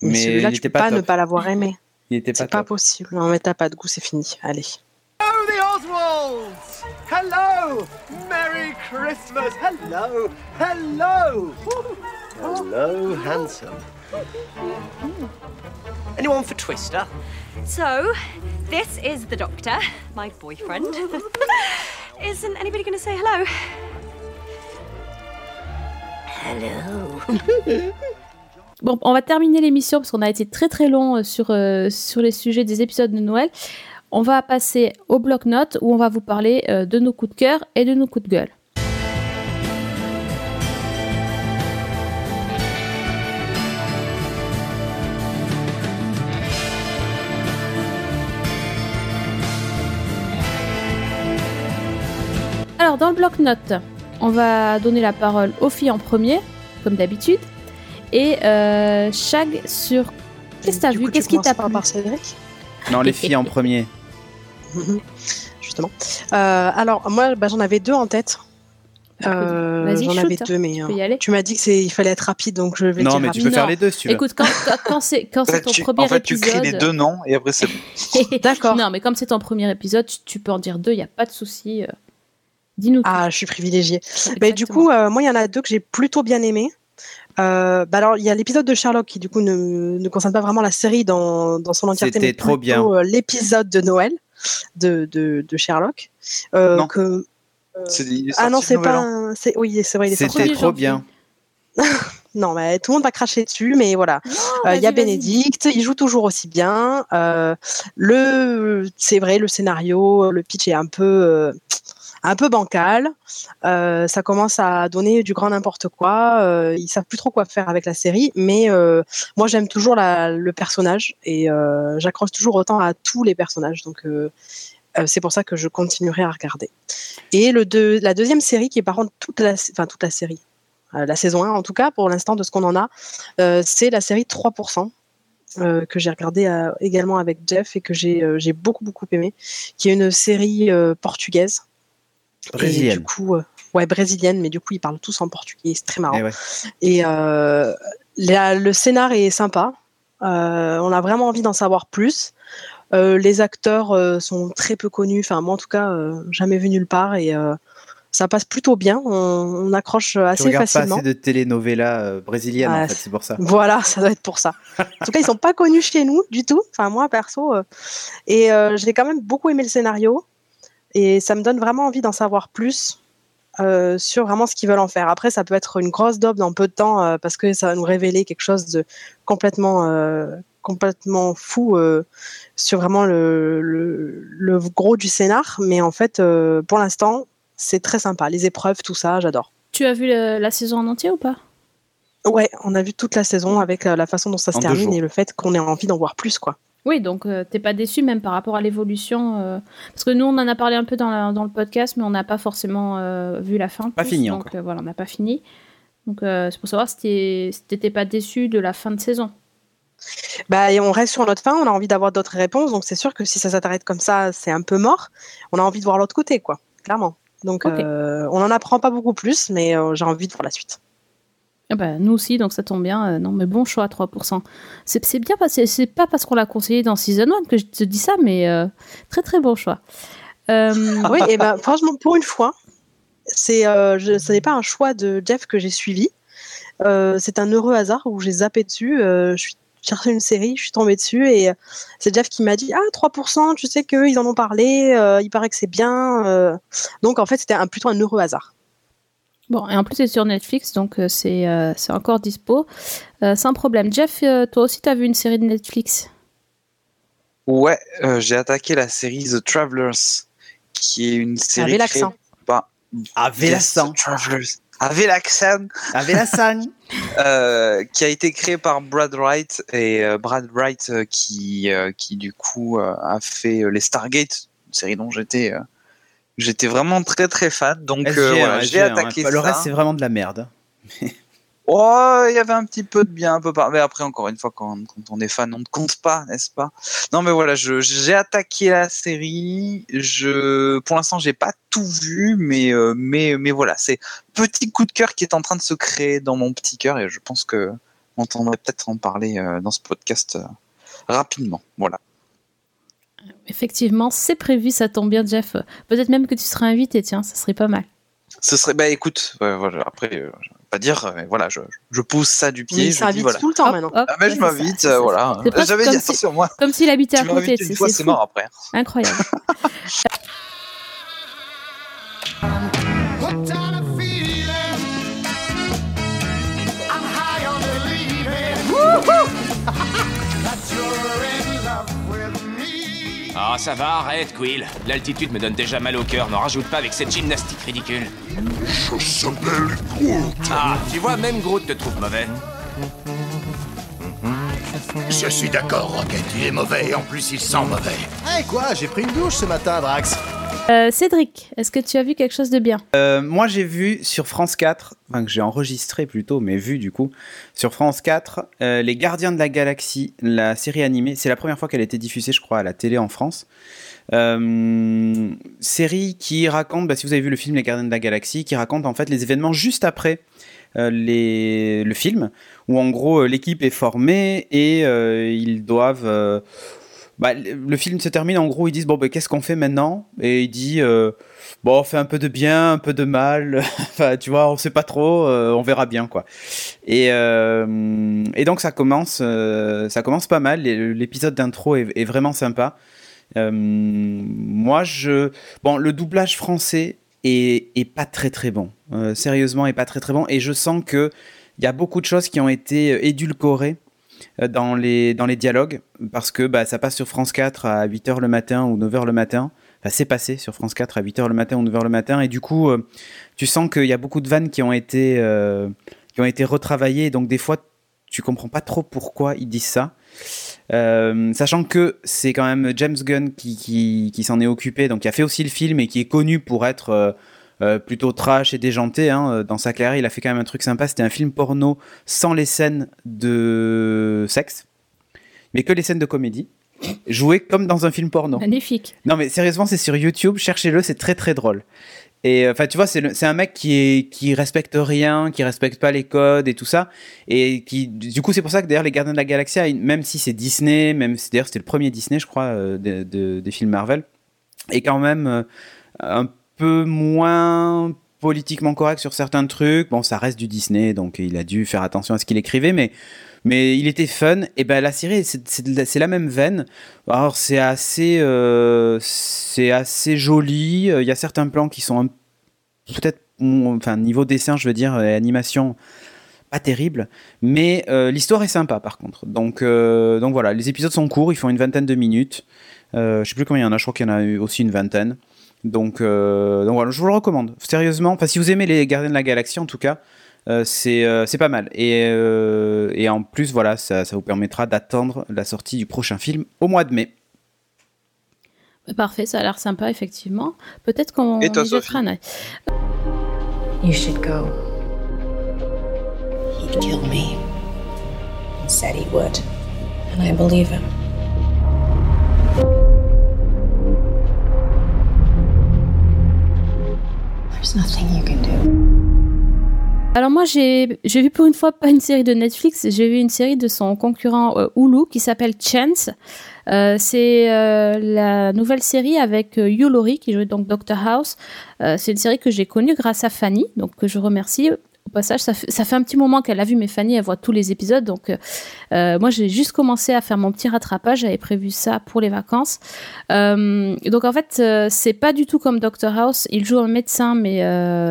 Mais, Mais celui-là, il tu peux pas pas ne pas l'avoir aimé. Il était pas C'est pas possible. Non, mais t'as pas de goût, c'est fini. Allez. Hello, the Oswalds! Hello! Merry Christmas! Hello! Hello! Hello, handsome. Anyone for Twister? So, this is the doctor, my boyfriend. Isn't anybody going to say hello? Bon, on va terminer l'émission parce qu'on a été très très long euh, sur, euh, sur les sujets des épisodes de Noël. On va passer au bloc-notes où on va vous parler euh, de nos coups de cœur et de nos coups de gueule. Alors, dans le bloc-notes, on va donner la parole aux filles en premier, comme d'habitude. Et euh, Shag sur. Qu'est-ce que t'as vu Qu'est-ce qui t'a plu par Cédric Non, les filles en premier. Justement. Euh, alors, moi, bah, j'en avais deux en tête. Euh, Vas-y, j'en avais hein. deux, mais Tu euh, peux y aller. tu m'as dit que c'est il fallait être rapide, donc je vais Non, dire mais tu peux faire les deux si tu veux. Écoute, quand, quand, c'est quand c'est ton tu- premier en fait, tu épisode. cries les deux noms et après c'est bon. D'accord. non, mais comme c'est ton premier épisode, tu, tu peux en dire deux, il n'y a pas de souci. Dis-nous. Ah, je suis privilégiée. Mais du coup, euh, moi, il y en a deux que j'ai plutôt bien aimé. Euh, bah alors, il y a l'épisode de Sherlock qui, du coup, ne, ne concerne pas vraiment la série dans, dans son entièreté, C'était mais trop plutôt, euh, l'épisode de Noël de, de, de Sherlock. Euh, Non. que- est Ah non, c'est pas. an. un- c'est- Oui, c'est vrai, il est sorti. C'était trop bien. Non, mais tout le monde va cracher dessus, mais voilà. Euh, Il y a. Bénédicte, il joue toujours aussi bien. Euh, le, c'est vrai, le scénario, le pitch est un peu, euh, un peu bancal. Euh, ça commence à donner du grand n'importe quoi. Euh, ils savent plus trop quoi faire avec la série, mais euh, moi j'aime toujours le personnage et euh, j'accroche toujours autant à tous les personnages. Donc euh, c'est pour ça que je continuerai à regarder. Et la deuxième série, qui est par contre toute la, série, la saison 1 en tout cas pour l'instant de ce qu'on en a, c'est la série 3%. euh, que j'ai regardé euh, également avec Jeff et que j'ai beaucoup beaucoup aimé, qui est une série euh, portugaise. Et Brésilienne. du coup, euh, ouais, brésilienne, mais du coup, ils parlent tous en portugais, c'est très marrant. Eh ouais. Et euh, la- le scénar est sympa. Euh, on a vraiment envie d'en savoir plus. Les acteurs sont très peu connus. Enfin, moi, en tout cas, jamais vu nulle part. Et ça passe plutôt bien. On, on accroche Tu assez regardes facilement. pas assez de telenovelas euh, brésiliennes, Ouais, en fait, c'est pour ça. Voilà, ça doit être pour ça. En tout cas, ils sont pas connus chez nous du tout. Enfin, moi, perso. euh, et euh, j'ai quand même beaucoup aimé le scénario. Et ça me donne vraiment envie d'en savoir plus euh, sur vraiment ce qu'ils veulent en faire. Après, ça peut être une grosse dope dans peu de temps euh, parce que ça va nous révéler quelque chose de complètement, euh, complètement fou euh, sur vraiment le, le, le gros du scénar. Mais en fait, euh, pour l'instant, c'est très sympa. Les épreuves, tout ça, j'adore. Tu as vu le- la saison en entier ou pas? Ouais, on a vu toute la saison avec la façon dont ça se En termine jours. et le fait qu'on ait envie d'en voir plus, quoi. Oui, donc euh, t'es pas déçu même par rapport à l'évolution. euh, Parce que nous, on en a parlé un peu dans, la- dans le podcast, mais on n'a pas forcément euh, vu la fin. Pas fini donc, encore. euh, voilà, on n'a pas fini. Donc euh, c'est pour savoir si t'es- si t'étais pas déçu de la fin de saison. Bah, et on reste sur notre fin, on a envie d'avoir d'autres réponses, donc c'est sûr que si ça s'arrête comme ça, c'est un peu mort. On a envie de voir l'autre côté, quoi, clairement. Donc euh, on n'en apprend pas beaucoup plus, mais euh, j'ai envie de voir la suite. Ah bah, nous aussi, donc ça tombe bien. euh, non, mais bon choix, 3%. C'est bien passé. C'est pas parce qu'on l'a conseillé dans Season 1 que je te dis ça, mais euh, très très bon choix. Euh, oui, et ben franchement, pour une fois, c'est, ce n'est pas un choix de Jeff que j'ai suivi. C'est un heureux hasard où j'ai zappé dessus. je suis cherché une série, je suis tombée dessus et c'est Jeff qui m'a dit ah 3%, tu sais qu'eux ils en ont parlé, il paraît que c'est bien. Donc en fait c'était un, plutôt un heureux hasard. Bon, et en plus, c'est sur Netflix, donc euh, c'est euh, c'est encore dispo. Euh, sans problème. Jeff, euh, toi aussi, t'as vu une série de Netflix? Ouais, euh, j'ai attaqué la série The Travelers, qui est une série Avec créée l'accent. par Avec l'accent. Travelers. Avec l'accent. Avec l'accent. euh, qui a été créé par Brad Wright et euh, Brad Wright euh, qui euh, qui du coup euh, a fait euh, les Stargate, une série dont j'étais euh, j'étais vraiment très très fan. Donc euh, SG1, voilà, j'ai SG1, attaqué hein. Le ça. reste, c'est vraiment de la merde. Oh, il y avait un petit peu de bien, un peu par. Mais après, encore une fois, quand, quand on est fan, on ne compte pas, n'est-ce pas? Non, mais voilà, j'ai attaqué la série. Je, pour l'instant, j'ai pas tout vu, mais euh, mais mais voilà, c'est petit coup de cœur qui est en train de se créer dans mon petit cœur, et je pense que on entendrait peut-être en parler euh, dans ce podcast rapidement. Voilà. Effectivement, c'est prévu, ça tombe bien, Jeff. Peut-être même que tu seras invité, tiens, ça serait pas mal. Ce serait, bah écoute, voilà, après, euh, je vais pas dire, euh, voilà, je, je pose ça du Mais pied, il je dis s'invite voilà. tout le temps Hop, maintenant. hop, Ah, mais ouais, je m'invite, euh, voilà. J'avais dit comme si- attention, moi. Comme s'il habitait à côté. C'est mort après. Incroyable. Ah, ça va, arrête, Quill. L'altitude me donne déjà mal au cœur. N'en rajoute pas avec cette gymnastique ridicule. Je s'appelle Groot. Ah, tu vois, même Groot te trouve mauvais. Je suis d'accord, Rocket. Il est mauvais et en plus il sent mauvais. Eh quoi, j'ai pris une douche ce matin, Drax. Euh, Cédric, est-ce que tu as vu quelque chose de bien? Euh, moi, j'ai vu sur France 4, enfin que j'ai enregistré plutôt, mais vu du coup, sur France 4, euh, Les Gardiens de la Galaxie, la série animée. C'est la première fois qu'elle a été diffusée, je crois, à la télé en France. Série qui raconte, bah, si vous avez vu le film Les Gardiens de la Galaxie, qui raconte en fait les événements juste après le film, où en gros l'équipe est formée et ils doivent... bah, le film se termine en gros, ils disent bon ben qu'est-ce qu'on fait maintenant? Et il dit euh, bon on fait un peu de bien, un peu de mal, enfin tu vois on sait pas trop, euh, on verra bien quoi. Et, euh, donc ça commence, ça commence pas mal. L'épisode d'intro est, vraiment sympa. Moi je bon le doublage français est, est pas très très bon, sérieusement est pas très très bon et je sens que il y a beaucoup de choses qui ont été édulcorées dans les, dans les dialogues, parce que bah, ça passe sur France 4 à 8h le matin ou 9h le matin, Enfin, c'est passé sur France 4 à 8h le matin ou 9h le matin. Et du coup, euh, tu sens qu'il y a beaucoup de vannes qui ont été, euh, qui ont été retravaillées. Donc, des fois, tu comprends pas trop pourquoi ils disent ça. Euh, sachant que c'est quand même James Gunn qui, qui, qui s'en est occupé, donc qui a fait aussi le film et qui est connu pour être euh, euh, plutôt trash et déjanté. Hein. Dans sa carrière, il a fait quand même un truc sympa. C'était un film porno sans les scènes de sexe, mais que les scènes de comédie. Joué comme dans un film porno. Magnifique. Non, mais sérieusement, c'est sur YouTube. Cherchez-le, c'est très très drôle. Et enfin, tu vois, c'est un mec qui est qui respecte rien, qui respecte pas les codes et tout ça, et qui, du coup, c'est pour ça que d'ailleurs les Gardiens de la Galaxie, même si c'est Disney, même si d'ailleurs c'était le premier Disney, je crois, euh, de- de- des films Marvel, est quand même euh, un peu moins politiquement correct sur certains trucs. Bon, ça reste du Disney, donc il a dû faire attention à ce qu'il écrivait, mais mais il était fun. Et ben la série, c'est- la- même veine. Alors c'est assez, euh, assez joli. Euh, Il y a certains plans qui sont peut-être, enfin niveau dessin, je veux dire, et animation, pas terrible. Mais euh, l'histoire est sympa par contre. Donc donc voilà, les épisodes sont courts, ils font une vingtaine de minutes. Euh, je sais plus combien il y en a. Je crois qu'il y en a eu aussi une vingtaine. Donc, euh, donc voilà, je vous le recommande. Sérieusement, enfin si vous aimez les Gardiens de la Galaxie en tout cas, euh, c'est euh, c'est pas mal. Et, euh, et en plus, voilà, ça, ça vous permettra d'attendre la sortie du prochain film au mois de mai. Parfait, ça a l'air sympa, effectivement. Peut-être qu'on Et toi, y jettera un œil. You should go. He'd kill me. He said he would. And I believe him. Alors moi, j'ai j'ai vu pour une fois pas une série de Netflix, j'ai vu une série de son concurrent euh, Hulu qui s'appelle Chance. Euh, c'est euh, la nouvelle série avec euh, Hugh Laurie qui joue donc Dr House. Euh, c'est une série que j'ai connue grâce à Fanny, donc que je remercie. Passage, ça ça fait un petit moment qu'elle a vu, mais Fanny, elle voit tous les épisodes. Donc, euh, euh, moi, j'ai juste commencé à faire mon petit rattrapage. J'avais prévu ça pour les vacances. Euh, donc, en fait, c'est pas du tout comme Dr House. Il joue un médecin, mais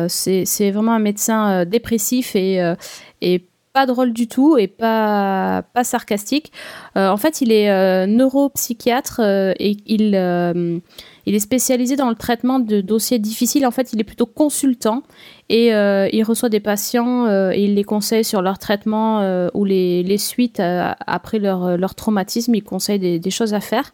c'est vraiment un médecin dépressif et, et pas drôle du tout et pas, pas sarcastique. En fait, il est neuropsychiatre et il, il est spécialisé dans le traitement de dossiers difficiles. En fait, il est plutôt consultant et euh, il reçoit des patients euh, et il les conseille sur leur traitement euh, ou les, les suites après leur, leur traumatisme. Il conseille des, choses à faire.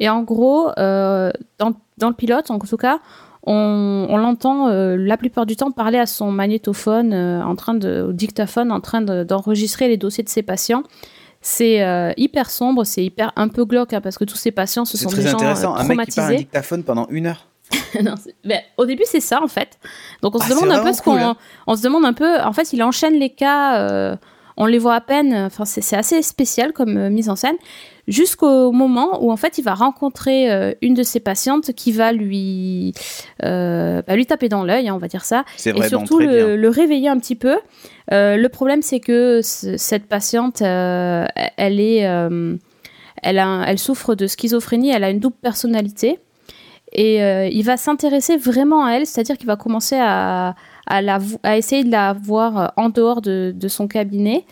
Et en gros, dans, dans le pilote, en tout cas, on, on l'entend la plupart du temps parler à son magnétophone, en train de, au dictaphone, en train de- d'enregistrer les dossiers de ses patients. C'est euh, hyper sombre, c'est hyper un peu glauque hein, parce que tous ces patients, ce C'est sont très des gens euh, intéressant. Un mec qui parle un dictaphone pendant une heure. Non, ben, au début, c'est ça en fait. Donc on Ah, se demande un peu ce qu'on, hein. on se demande un peu. En fait, il enchaîne les cas. euh, on les voit à peine. Enfin, c'est c'est assez spécial comme euh, mise en scène. Jusqu'au moment où en fait, il va rencontrer euh, une de ses patientes qui va lui, euh, bah, lui taper dans l'œil, hein, on va dire ça, C'est et surtout le, le réveiller un petit peu. Euh, le problème, c'est que ce- cette patiente, elle est, elle, a, elle souffre de schizophrénie. Elle a une double personnalité. Et il va s'intéresser vraiment à elle, c'est-à-dire qu'il va commencer à, à, la, à essayer de la voir en dehors de, de son cabinet.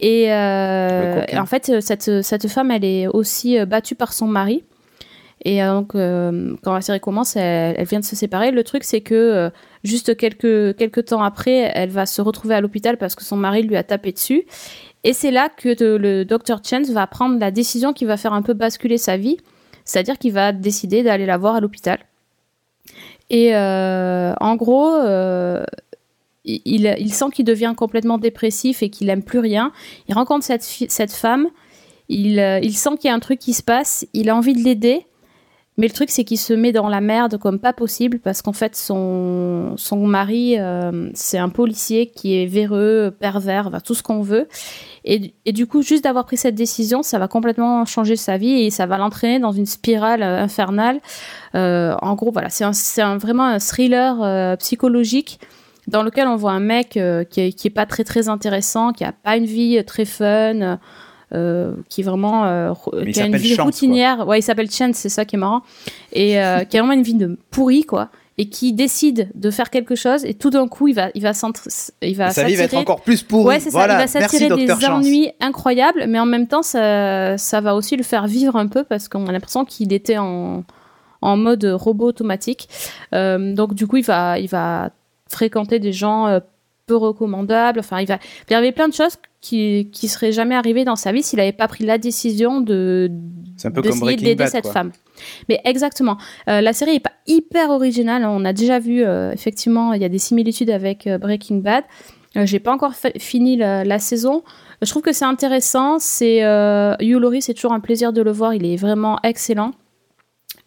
Et, euh, et en fait, euh, cette, cette femme, elle est aussi euh, battue par son mari. Et euh, donc, euh, quand la série commence, elle, elle vient de se séparer. Le truc, c'est que euh, juste quelques, quelques temps après, elle va se retrouver à l'hôpital parce que son mari lui a tapé dessus. Et c'est là que le docteur Chance va prendre la décision qui va faire un peu basculer sa vie. C'est-à-dire qu'il va décider d'aller la voir à l'hôpital. Et euh, en gros, euh, il, sent qu'il devient complètement dépressif et qu'il n'aime plus rien. Il rencontre cette, femme. Il, euh, il sent qu'il y a un truc qui se passe. Il a envie de l'aider. Mais le truc, c'est qu'il se met dans la merde comme pas possible parce qu'en fait, son, son mari, euh, c'est un policier qui est véreux, pervers, tout ce qu'on veut. Et, du coup, juste d'avoir pris cette décision, ça va complètement changer sa vie et ça va l'entraîner dans une spirale euh, infernale. En gros, voilà, c'est vraiment un thriller psychologique dans lequel on voit un mec euh, qui, est, qui est pas très très intéressant, qui a pas une vie euh, très fun, euh, qui est vraiment euh, qui a une vie Chance, routinière. Ouais, il s'appelle Chance, c'est ça qui est marrant, et qui a vraiment une vie de pourri quoi. Et qui décide de faire quelque chose et tout d'un coup il va il va il va Sa vie va être encore plus pourrie. Ouais, c'est Voilà, ça. Il va s'attirer des. Chance. ennuis incroyables, mais en même temps, ça, ça va aussi le faire vivre un peu parce qu'on a l'impression qu'il était en, en mode robot automatique. Euh, donc du coup, il va, il va fréquenter des gens euh, peu recommandables. Enfin, il va, il y avait plein de choses qui, qui seraient jamais arrivées dans sa vie s'il n'avait pas pris la décision de d'essayer d'aider cette quoi. femme. Mais exactement. Euh, la série est pas hyper originale. On a déjà vu, euh, effectivement, il y a des similitudes avec euh, Breaking Bad. J'ai pas encore fini la, la saison. Je trouve que c'est intéressant. C'est Hugh Laurie, c'est toujours un plaisir de le voir. Il est vraiment excellent.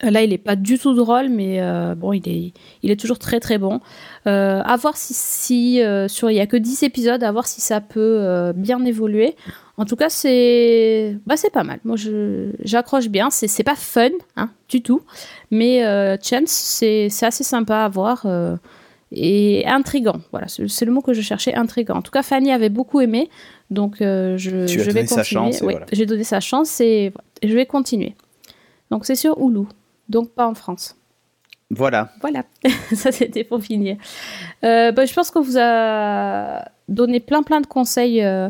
Euh, Là, il est pas du tout drôle, mais euh, bon, il est, il est toujours très très bon. Euh, à voir si, si euh, sur, il y a que 10 épisodes, à voir si ça peut bien évoluer. En tout cas, c'est, bah, pas mal. Moi, j'accroche bien. C'est, pas fun, hein, du tout, mais Chance, c'est, assez sympa à voir et intrigant. Voilà, c'est, le mot que je cherchais, intrigant. En tout cas, Fanny avait beaucoup aimé, donc je, Tu as je vais continuer. et Ouais, j'ai donné sa chance et voilà, je vais continuer. Donc c'est sur Hulu, donc pas en France. Voilà. Voilà, ça c'était pour finir. Euh, bah, je pense qu'on vous a donné plein plein de conseils, euh,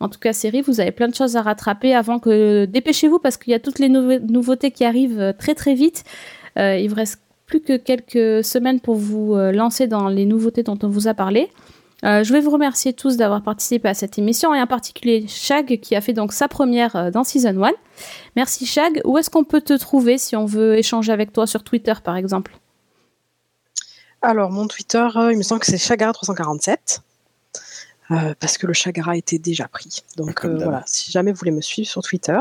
en tout cas série, vous avez plein de choses à rattraper avant que... Dépêchez-vous parce qu'il y a toutes les nouve- nouveautés qui arrivent euh, très très vite. Euh, il vous reste plus que quelques semaines pour vous lancer dans les nouveautés dont on vous a parlé. Euh, je vais vous remercier tous d'avoir participé à cette émission et en particulier Shag qui a fait donc sa première euh, dans Season 1. Merci Shag. Où est-ce qu'on peut te trouver si on veut échanger avec toi sur Twitter par exemple? Alors, mon Twitter, euh, il me semble que c'est Chagara347. euh, parce que le Chagara était déjà pris. Donc euh, voilà, si jamais vous voulez me suivre sur Twitter,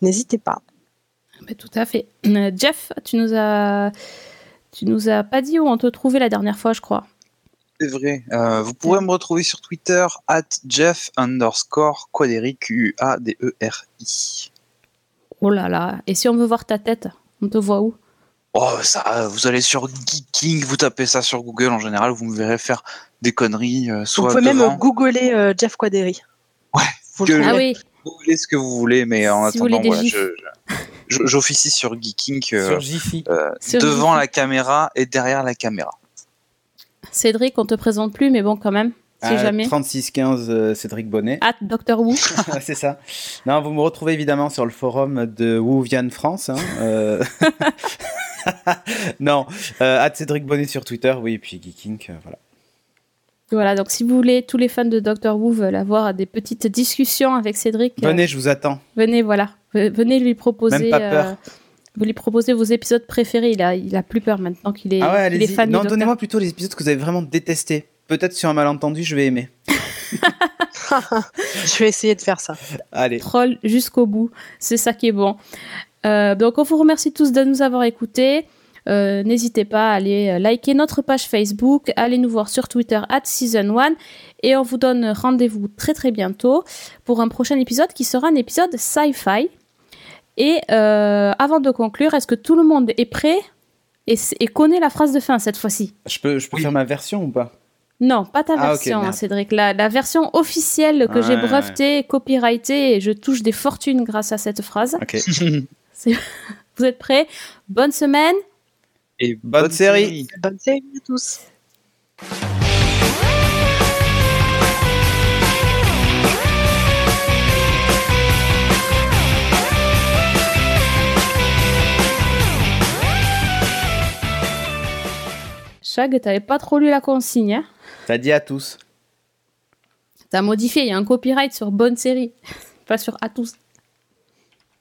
n'hésitez pas. Ben, tout à fait. Euh, Jeff, tu nous as tu nous as pas dit où on te trouvait la dernière fois, je crois. C'est vrai. Euh, vous pourrez me retrouver sur Twitter at Jeff underscore Quaderi Q-A-D-E-R-I. Oh là là. Et si on veut voir ta tête, on te voit où? Oh, ça, vous allez sur Geeking, vous tapez ça sur Google en général, vous me verrez faire des conneries, euh, Vous soit pouvez même googler euh, Jeff Quaderi. Ouais, Vous que- Ah oui. googlez ce que vous voulez, mais en Si vous attendant, voilà, j'officie sur Geeking euh, Sur euh, Sur devant la caméra et derrière la caméra. Cédric, on te présente plus, mais bon, quand même, si À jamais. 3615 euh, Cédric Bonnet. At Doctor Who. Ouais, c'est ça. Non, vous me retrouvez évidemment sur le forum de Wuvian France. hein, euh. non, euh, at Cédric Bonnet sur Twitter, oui, et puis Geeking, voilà. Voilà, donc si vous voulez, tous les fans de Doctor Who veulent avoir des petites discussions avec Cédric, euh, Venez, je vous attends. venez, voilà. Venez lui proposer. Même pas peur. euh, vous lui proposez vos épisodes préférés. Il a, il a plus peur maintenant qu'il est, Ah ouais, il est fan Non, donnez-moi plutôt les épisodes que vous avez vraiment détestés. Peut-être sur un malentendu, je vais aimer. Je vais essayer de faire ça. Allez. troll jusqu'au bout. C'est ça qui est bon. Euh, donc on vous remercie tous de nous avoir écoutés. Euh, N'hésitez pas à aller euh, liker notre page Facebook, allez nous voir sur Twitter at Season 1 et on vous donne rendez-vous très très bientôt pour un prochain épisode qui sera un épisode sci-fi. Et euh, avant de conclure, est-ce que tout le monde est prêt et, connaît la phrase de fin cette fois-ci? Je peux, je peux faire ma version ou pas? Non, pas ta Ah, version, hein. Cédric. La, la version officielle que j'ai Ouais, brevetée, copyrightée et je touche des fortunes grâce à cette phrase. Vous êtes prêts? Bonne semaine Et Bonne série. Bonne série à tous. Chag, t'avais pas trop lu la consigne. Hein? T'as dit à tous. T'as modifié, il y a un copyright sur bonne série, pas sur à tous.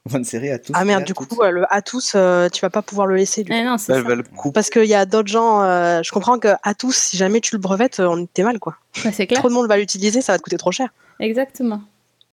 Bonne série à tous. Ah merde, à du coup, le à tous, euh, tu vas pas pouvoir le laisser. Du Eh coup. non, le couper. Parce qu'il y a d'autres gens, euh, je comprends que à tous, si jamais tu le brevettes, euh, on était mal quoi. C'est clair. Trop de monde va l'utiliser, ça va te coûter trop cher. Exactement.